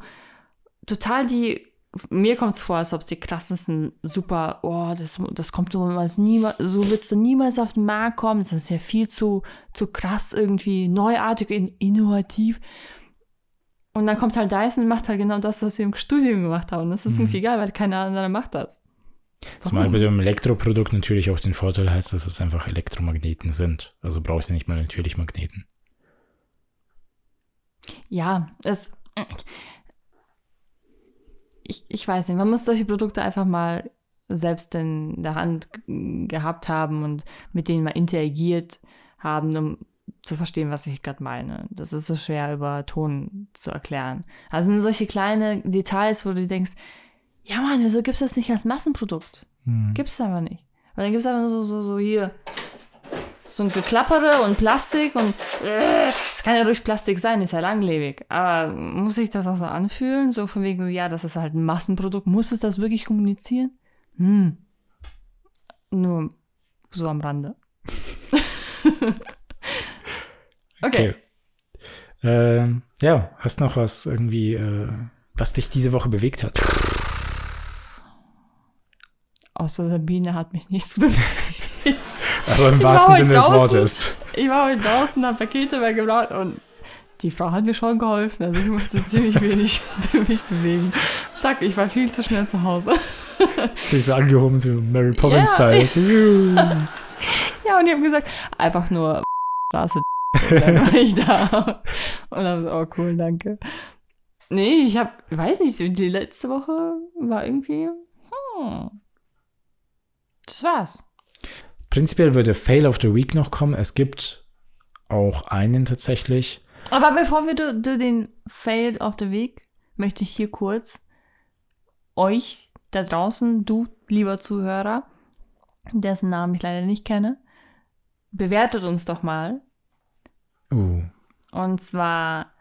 S2: total die, mir kommt es vor, als ob es die krassesten super, oh, das, das kommt so niemals, so es dann niemals auf den Markt kommen. Das ist ja viel zu, zu krass irgendwie, neuartig, innovativ. Und dann kommt halt Dyson und macht halt genau das, was wir im Studium gemacht haben. Das ist mhm. irgendwie geil, weil keiner andere macht das.
S1: Zumal bei dem Elektroprodukt natürlich auch den Vorteil heißt, dass es einfach Elektromagneten sind. Also brauchst du nicht mal natürlich Magneten.
S2: Ja, es. Ich, ich weiß nicht, man muss solche Produkte einfach mal selbst in der Hand gehabt haben und mit denen mal interagiert haben, um zu verstehen, was ich gerade meine. Das ist so schwer über Ton zu erklären. Also sind solche kleine Details, wo du denkst, ja Mann, wieso gibt es das nicht als Massenprodukt?
S1: Hm.
S2: Gibt's aber nicht. Weil dann gibt's einfach nur so, so, so hier. So ein Geklappere und Plastik und äh, es kann ja durch Plastik sein, ist ja langlebig. Aber muss sich das auch so anfühlen? So von wegen, ja, das ist halt ein Massenprodukt. Muss es das wirklich kommunizieren? Hm. Nur so am Rande. okay.
S1: Okay. Ähm, ja, hast noch was irgendwie, äh, was dich diese Woche bewegt hat?
S2: Außer Sabine hat mich nichts bewegt.
S1: Aber im
S2: Ich
S1: wahrsten Sinne des. Wortes.
S2: Ich war heute draußen, hab Pakete weggebracht und die Frau hat mir schon geholfen. Also ich musste ziemlich wenig für mich bewegen. Zack, ich war viel zu schnell zu Hause.
S1: Sie ist angehoben, so Mary. Poppins-Style.
S2: Ja, und die haben gesagt, einfach nur Straße. Dann war ich da. Und dann so, oh cool, danke. Nee, ich hab, weiß nicht, die letzte Woche war irgendwie, hm. Das war's.
S1: Prinzipiell würde Fail of the Week noch kommen. Es gibt auch einen tatsächlich.
S2: Aber bevor wir du, du den Fail of the Week, möchte ich hier kurz euch da draußen, du lieber Zuhörer, dessen Namen ich leider nicht kenne, bewertet uns doch mal.
S1: Uh,
S2: Und zwar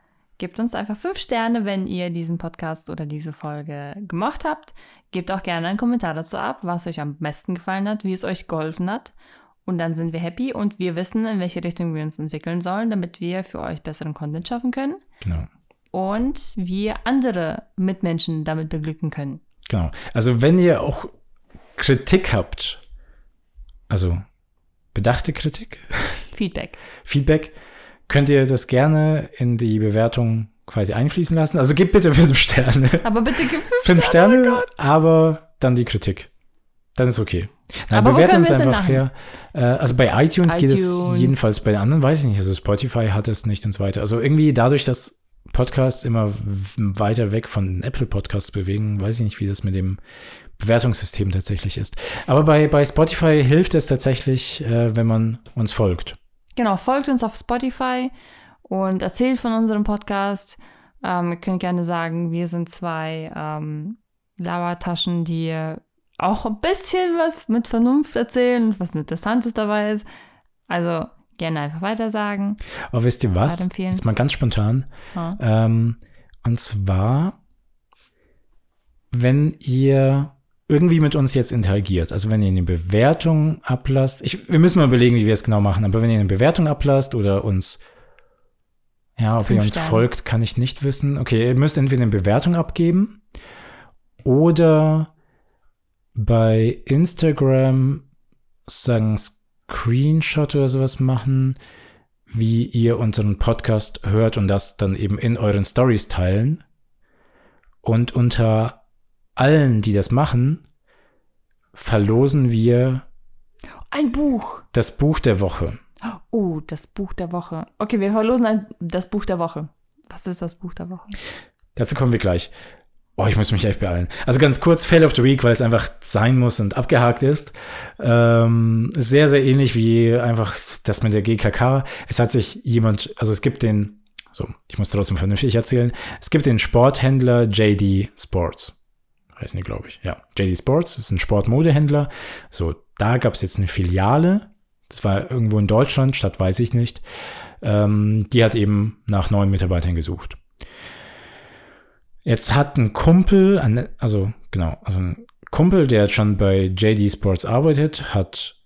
S2: gebt uns einfach fünf Sterne, wenn ihr diesen Podcast oder diese Folge gemocht habt. Gebt auch gerne einen Kommentar dazu ab, was euch am besten gefallen hat, wie es euch geholfen hat. Und dann sind wir happy und wir wissen, in welche Richtung wir uns entwickeln sollen, damit wir für euch besseren Content schaffen können
S1: genau.
S2: und wir andere Mitmenschen damit beglücken können.
S1: Genau. Also wenn ihr auch Kritik habt, also bedachte Kritik,
S2: Feedback.
S1: Feedback, könnt ihr das gerne in die Bewertung quasi einfließen lassen. Also gebt bitte fünf Sterne.
S2: Aber bitte gib fünf
S1: Fünf
S2: Sterne.
S1: Sterne, aber dann die Kritik. Dann ist okay. Nein, bewertet uns einfach fair. Äh, also bei iTunes, geht es
S2: iTunes.
S1: jedenfalls, bei den anderen weiß ich nicht. Also Spotify hat es nicht und so weiter. Also irgendwie dadurch, dass Podcasts immer weiter weg von Apple Podcasts bewegen, weiß ich nicht, wie das mit dem Bewertungssystem tatsächlich ist. Aber bei, bei Spotify hilft es tatsächlich, äh, wenn man uns folgt.
S2: Genau, folgt uns auf Spotify und erzählt von unserem Podcast. Ähm, ihr könnt gerne sagen, wir sind zwei ähm, Labertaschen, die auch ein bisschen was mit Vernunft erzählen was Interessantes dabei ist. Also gerne einfach weiter sagen.
S1: Aber wisst ihr was? Jetzt mal ganz spontan.
S2: Ja.
S1: Ähm, und zwar, wenn ihr irgendwie mit uns jetzt interagiert, also wenn ihr eine Bewertung ablasst, ich, wir müssen mal überlegen, wie wir es genau machen, aber wenn ihr eine Bewertung ablasst oder uns, ja, ob
S2: Fünf
S1: ihr uns
S2: Sterne.
S1: folgt, kann ich nicht wissen. Okay, ihr müsst entweder eine Bewertung abgeben oder bei Instagram sagen Screenshot oder sowas machen, wie ihr unseren Podcast hört und das dann eben in euren Stories teilen. Und unter allen, die das machen, verlosen wir
S2: Ein Buch.
S1: das Buch der Woche.
S2: Oh, das Buch der Woche. Okay, wir verlosen ein, das Buch der Woche. Was ist das Buch der Woche?
S1: Dazu kommen wir gleich. Oh, ich muss mich echt beeilen. Also ganz kurz, Fail of the Week, weil es einfach sein muss und abgehakt ist. Ähm, sehr, sehr ähnlich wie einfach das mit der GKK. Es hat sich jemand, also es gibt den, so, ich muss trotzdem vernünftig erzählen, es gibt den Sporthändler JD Sports. Heißen die, glaube ich. Ja, JD Sports ist ein Sportmodehändler. So, da gab es jetzt eine Filiale. Das war irgendwo in Deutschland, Stadt weiß ich nicht. Ähm, die hat eben nach neuen Mitarbeitern gesucht. Jetzt hat ein Kumpel, also genau, also ein Kumpel, der schon bei JD Sports arbeitet, hat,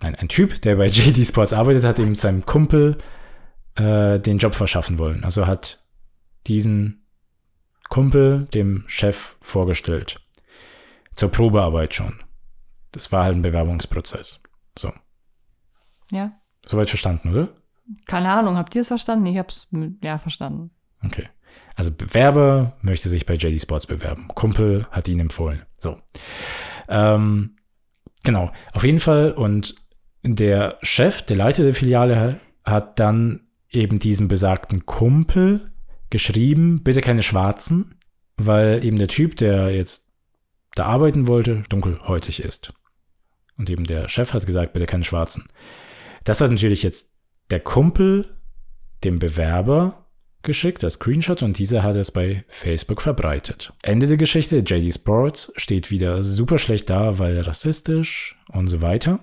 S1: nein, ein Typ, der bei JD Sports arbeitet, hat eben seinem Kumpel äh, den Job verschaffen wollen. Also hat diesen Kumpel dem Chef vorgestellt. Zur Probearbeit schon. Das war halt ein Bewerbungsprozess. So,
S2: Ja.
S1: soweit verstanden, oder?
S2: Keine Ahnung, habt ihr es verstanden? Ich hab's, ja, verstanden.
S1: Okay. Also Bewerber möchte sich bei JD Sports bewerben. Kumpel hat ihn empfohlen. So. Ähm, genau. Auf jeden Fall. Und der Chef, der Leiter der Filiale, hat dann eben diesem besagten Kumpel geschrieben, bitte keine Schwarzen, weil eben der Typ, der jetzt da arbeiten wollte, dunkelhäutig ist. Und eben der Chef hat gesagt, bitte keine Schwarzen. Das hat natürlich jetzt der Kumpel dem Bewerber geschickt, das Screenshot, und dieser hat es bei Facebook verbreitet. Ende der Geschichte, JD Sports steht wieder super schlecht da, weil rassistisch und so weiter.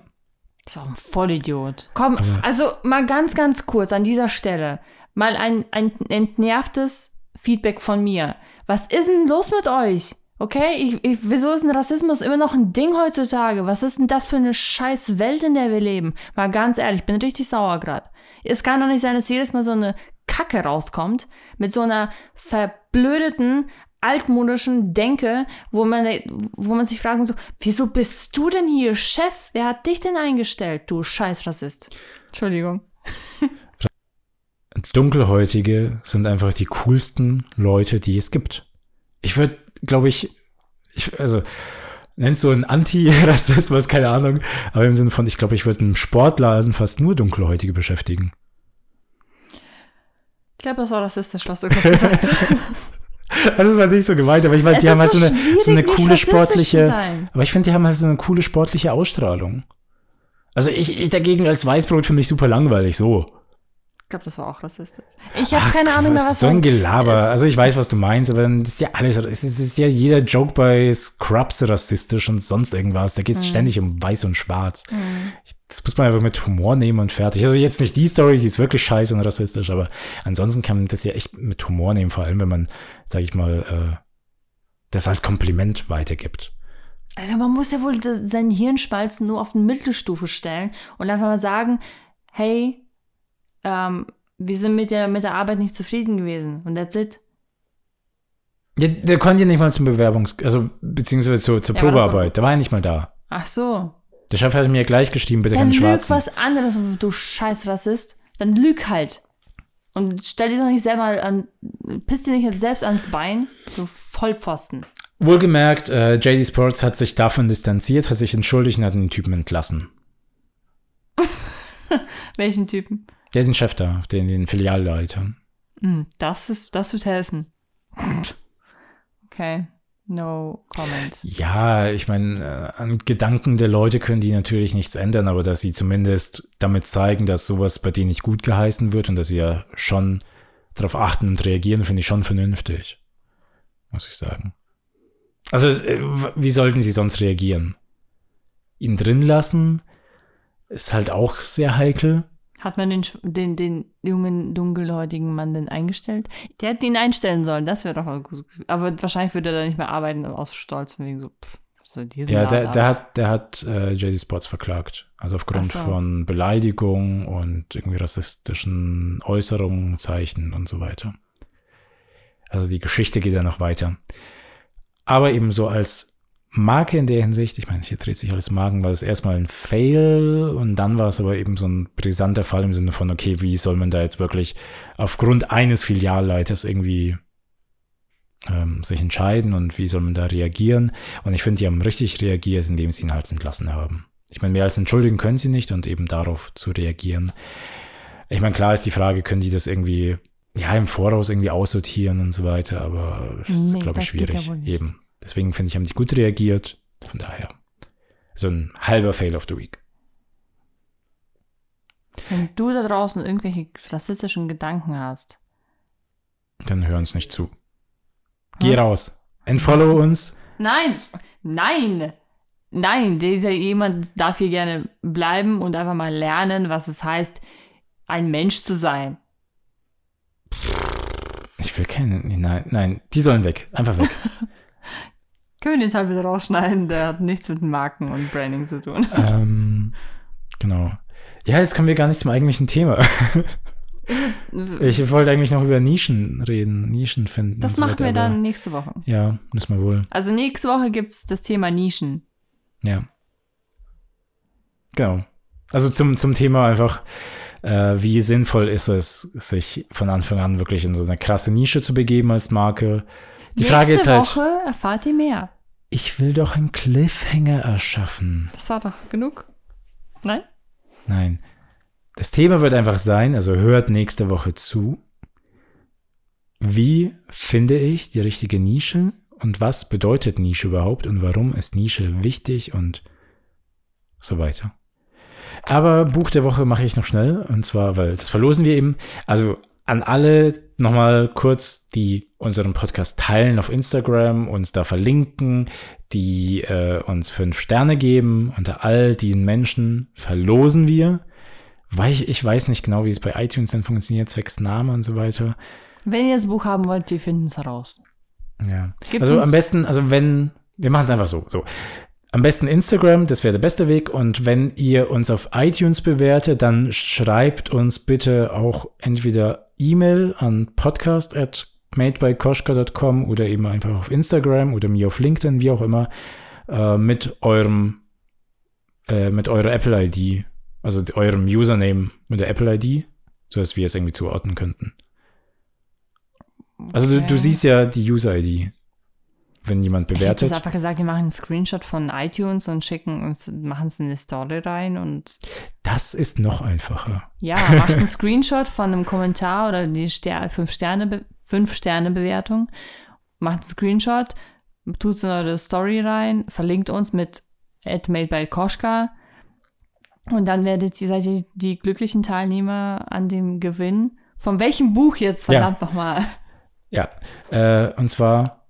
S2: Ist auch ein Vollidiot. Komm,
S1: Aber-
S2: also mal ganz, ganz kurz an dieser Stelle. Mal ein, ein entnervtes Feedback von mir. Was ist denn los mit euch? Okay, ich, ich, wieso ist denn Rassismus immer noch ein Ding heutzutage? Was ist denn das für eine scheiß Welt, in der wir leben? Mal ganz ehrlich, ich bin richtig sauer gerade. Es kann doch nicht sein, dass jedes Mal so eine Kacke rauskommt mit so einer verblödeten, altmodischen Denke, wo man, wo man sich fragt, so, wieso bist du denn hier Chef? Wer hat dich denn eingestellt, du scheiß Rassist? Entschuldigung.
S1: Dunkelhäutige sind einfach die coolsten Leute, die es gibt. Ich würde, glaube ich, ich, also nennst so ein Anti-Rassismus, keine Ahnung, aber im Sinne von, ich glaube, ich würde im Sportladen fast nur Dunkelhäutige beschäftigen.
S2: Ich glaube, das war rassistisch, was du gerade gesagt hast.
S1: Also das war nicht so gemeint, aber ich meine, die haben
S2: ist
S1: halt so
S2: so
S1: eine, so eine coole sportliche, aber ich finde, die haben halt so eine coole sportliche Ausstrahlung. Also ich, ich dagegen als Weißbrot finde ich super langweilig, so.
S2: Ich glaube, das war auch rassistisch. Ich habe keine Ahnung mehr, was
S1: so ein Gelaber.
S2: Es-
S1: Also ich weiß, was du meinst, aber dann ist ja alles, es ist, ist ja jeder Joke bei Scrubs rassistisch und sonst irgendwas. Da geht
S2: Mhm.
S1: es ständig um weiß und schwarz. Ich- Das muss man einfach mit Humor nehmen und fertig. Also jetzt nicht die Story, die ist wirklich scheiße und rassistisch, aber ansonsten kann man das ja echt mit Humor nehmen, vor allem wenn man, sag ich mal, äh, das als Kompliment weitergibt.
S2: Also man muss ja wohl das, seinen Hirnspalzen nur auf eine Mittelstufe stellen und einfach mal sagen, hey, ähm, wir sind mit der, mit der Arbeit nicht zufrieden gewesen und that's it.
S1: Ja, der konnte ja nicht mal zum Bewerbungs-, also beziehungsweise zur, zur
S2: Ja,
S1: Probearbeit. Der war ja nicht mal da.
S2: Ach so.
S1: Der Chef hatte mir gleich geschrieben, bitte
S2: Dann
S1: keinen
S2: lüg
S1: Schwarzen.
S2: was anderes, du scheiß Rassist. Dann lüg halt. Und stell dir doch nicht selber an, piss dir nicht jetzt selbst ans Bein, du Vollpfosten.
S1: Wohlgemerkt, äh, JD Sports hat sich davon distanziert, hat sich entschuldigt und hat den Typen entlassen.
S2: Welchen Typen?
S1: Der den Chef da, den, den Filialleiter.
S2: Hm, das ist, das wird helfen. Okay. No comment.
S1: Ja, ich meine, äh, an Gedanken der Leute können die natürlich nichts ändern, aber dass sie zumindest damit zeigen, dass sowas bei denen nicht gut geheißen wird und dass sie ja schon darauf achten und reagieren, finde ich schon vernünftig. Muss ich sagen. Also, äh, wie sollten sie sonst reagieren? Ihn drin lassen ist halt auch sehr heikel.
S2: Hat man den, den, den jungen, dunkelhäutigen Mann denn eingestellt? Der hätte ihn einstellen sollen, das wäre doch mal gut. Aber wahrscheinlich würde er da nicht mehr arbeiten aus Stolz, von wegen so, pff, diesen
S1: Ja, der, der hat, der hat äh, JD Sports verklagt. Also aufgrund
S2: so.
S1: von Beleidigung und irgendwie rassistischen Äußerungen, Zeichen und so weiter. Also die Geschichte geht ja noch weiter. Aber eben so als Marke in der Hinsicht, ich meine, hier dreht sich alles Magen, war es erstmal ein Fail und dann war es aber eben so ein brisanter Fall im Sinne von, okay, wie soll man da jetzt wirklich aufgrund eines Filialleiters irgendwie ähm, sich entscheiden und wie soll man da reagieren? Und ich finde, die haben richtig reagiert, indem sie ihn halt entlassen haben. Ich meine, mehr als entschuldigen können sie nicht und eben darauf zu reagieren. Ich meine, klar ist die Frage, können die das irgendwie, ja, im Voraus irgendwie aussortieren und so weiter, aber das ist,
S2: Nee,
S1: glaube ich,
S2: ja
S1: schwierig.
S2: nicht.
S1: Eben. Deswegen finde ich, haben die gut reagiert. Von daher. So ein halber Fail of the Week.
S2: Wenn du da draußen irgendwelche rassistischen Gedanken hast,
S1: Dann hören uns nicht zu. Geh raus. Entfollow uns.
S2: Nein, nein, nein, dieser jemand darf hier gerne bleiben und einfach mal lernen, was es heißt, ein Mensch zu sein.
S1: Ich will keinen. Nein, nein, die sollen weg. Einfach weg.
S2: Können wir den Teil wieder rausschneiden, der hat nichts mit Marken und Branding zu tun.
S1: ähm, genau. Ja, jetzt kommen wir gar nicht zum eigentlichen Thema. Ich wollte eigentlich noch über Nischen reden, Nischen finden.
S2: Das
S1: so
S2: machen
S1: weiter,
S2: wir dann nächste Woche.
S1: Ja, müssen wir wohl.
S2: Also nächste Woche gibt es das Thema Nischen.
S1: Ja. Genau. Also zum, zum Thema einfach, äh, wie sinnvoll ist es, sich von Anfang an wirklich in so eine krasse Nische zu begeben als Marke. Die
S2: nächste
S1: Frage ist halt,
S2: Woche erfahrt ihr mehr.
S1: Ich will doch einen Cliffhanger erschaffen.
S2: Das war doch genug. Nein?
S1: Nein. Das Thema wird einfach sein, also hört nächste Woche zu. Wie finde ich die richtige Nische und was bedeutet Nische überhaupt und warum ist Nische wichtig und so weiter. Aber Buch der Woche mache ich noch schnell und zwar, weil das verlosen wir eben. Also an alle nochmal kurz, die unseren Podcast teilen auf Instagram, uns da verlinken, die äh, uns fünf Sterne geben. Unter all diesen Menschen verlosen wir. Weil ich, ich weiß nicht genau, wie es bei iTunes dann funktioniert, zwecks Name und so weiter.
S2: Wenn ihr das Buch haben wollt, die finden es heraus.
S1: Ja.
S2: Gibt's
S1: also am besten, also wenn, wir machen es einfach so, so. Am besten Instagram, das wäre der beste Weg. Und wenn ihr uns auf iTunes bewertet, dann schreibt uns bitte auch entweder E-Mail an podcast at madebykoschka.com oder eben einfach auf Instagram oder mir auf LinkedIn, wie auch immer, äh, mit eurem, äh, mit eurer Apple-ID, also eurem Username mit der Apple-ID, sodass wir es irgendwie zuordnen könnten. Also du, du
S2: Okay.
S1: siehst ja die User-ID, wenn jemand
S2: Ich hätte
S1: bewertet.
S2: einfach gesagt, wir machen einen Screenshot von iTunes und schicken uns, machen es in eine Story rein und
S1: Das ist noch einfacher.
S2: ja, macht einen Screenshot von einem Kommentar oder die Ster fünf Sterne fünf Sterne Bewertung, macht einen Screenshot, tut es in eure Story rein, verlinkt uns mit made by Koschka und dann werdet ihr seid ihr die glücklichen Teilnehmer an dem Gewinn. Von welchem Buch jetzt
S1: Ja.
S2: verdammt nochmal?
S1: Ja, äh, und zwar,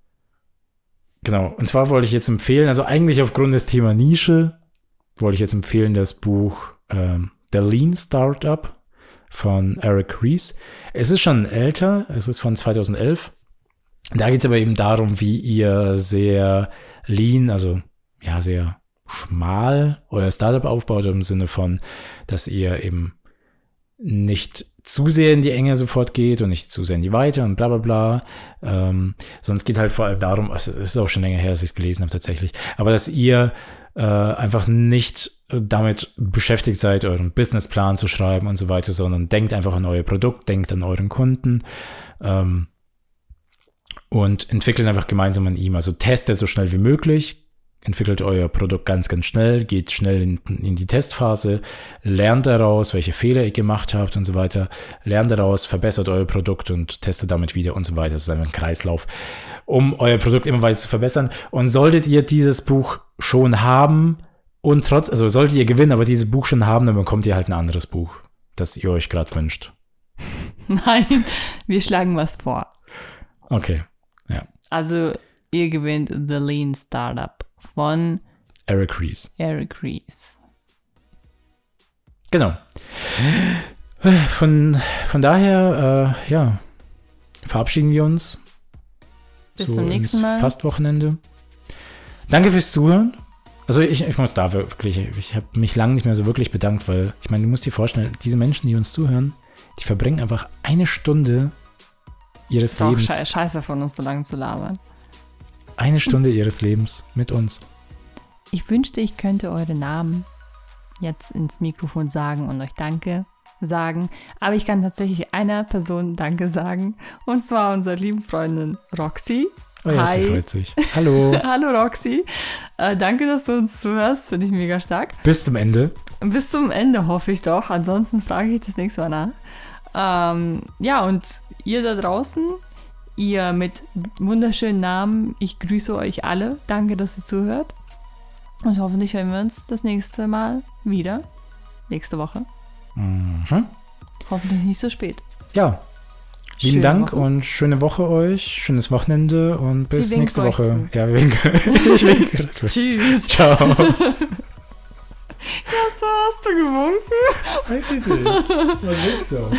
S1: genau, und zwar wollte ich jetzt empfehlen, also eigentlich aufgrund des Thema Nische, wollte ich jetzt empfehlen das Buch ähm, The Lean Startup von Eric Ries. Es ist schon älter, es ist von 2011. Da geht es aber eben darum, wie ihr sehr lean, also ja, sehr schmal euer Startup aufbaut im Sinne von, dass ihr eben nicht zu sehr in die Enge sofort geht und nicht zu sehr in die Weite und bla bla bla. Ähm, es geht halt vor allem darum, also es ist auch schon länger her, dass ich es gelesen habe tatsächlich, aber dass ihr äh, einfach nicht damit beschäftigt seid, euren Businessplan zu schreiben und so weiter, sondern denkt einfach an euer Produkt, denkt an euren Kunden ähm, und entwickelt einfach gemeinsam an ihm. Also testet so schnell wie möglich, entwickelt euer Produkt ganz, ganz schnell, geht schnell in, in die Testphase, lernt daraus, welche Fehler ihr gemacht habt und so weiter, lernt daraus, verbessert euer Produkt und testet damit wieder und so weiter. Das ist einfach ein Kreislauf, um euer Produkt immer weiter zu verbessern. Und solltet ihr dieses Buch schon haben und trotz, also solltet ihr gewinnen, aber dieses Buch schon haben, dann bekommt ihr halt ein anderes Buch, das ihr euch gerade wünscht.
S2: Nein, wir schlagen was vor.
S1: Okay,
S2: Also, ihr gewinnt The Lean Startup von
S1: Eric Ries.
S2: Eric Ries.
S1: Genau. Von, von daher, äh, ja, verabschieden wir uns.
S2: Bis
S1: so
S2: zum nächsten Mal.
S1: Fastwochenende. Danke fürs Zuhören. Also ich, ich muss da wirklich, ich habe mich lange nicht mehr so wirklich bedankt, weil ich meine, du musst dir vorstellen, diese Menschen, die uns zuhören, die verbringen einfach eine Stunde ihres
S2: auch
S1: Lebens,
S2: schei scheiße von uns so lange zu labern.
S1: Eine Stunde ihres Lebens mit uns.
S2: Ich wünschte, ich könnte eure Namen jetzt ins Mikrofon sagen und euch Danke sagen. Aber ich kann tatsächlich einer Person Danke sagen. Und zwar unserer lieben Freundin Roxy.
S1: Oh ja, sie
S2: Hi.
S1: freut sich. Hallo.
S2: Hallo Roxy. Äh, danke, dass du uns zuhörst. Finde ich mega stark.
S1: Bis zum Ende.
S2: Bis zum Ende hoffe ich doch. Ansonsten frage ich das nächste Mal nach. Ähm, ja, und ihr da draußen, ihr mit wunderschönen Namen, ich grüße euch alle. Danke, dass ihr zuhört. Und hoffentlich hören wir uns das nächste Mal wieder. Nächste Woche.
S1: Mhm.
S2: Hoffentlich nicht so spät.
S1: Ja, lieben
S2: Schöne
S1: Dank
S2: Woche.
S1: und schöne Woche euch, schönes Wochenende und bis
S2: winken
S1: nächste Woche. Ja, wir winken. ich winke.
S2: Tschüss.
S1: Ciao.
S2: Was hast du gewunken?
S1: Weiß ich nicht. Was winkt doch?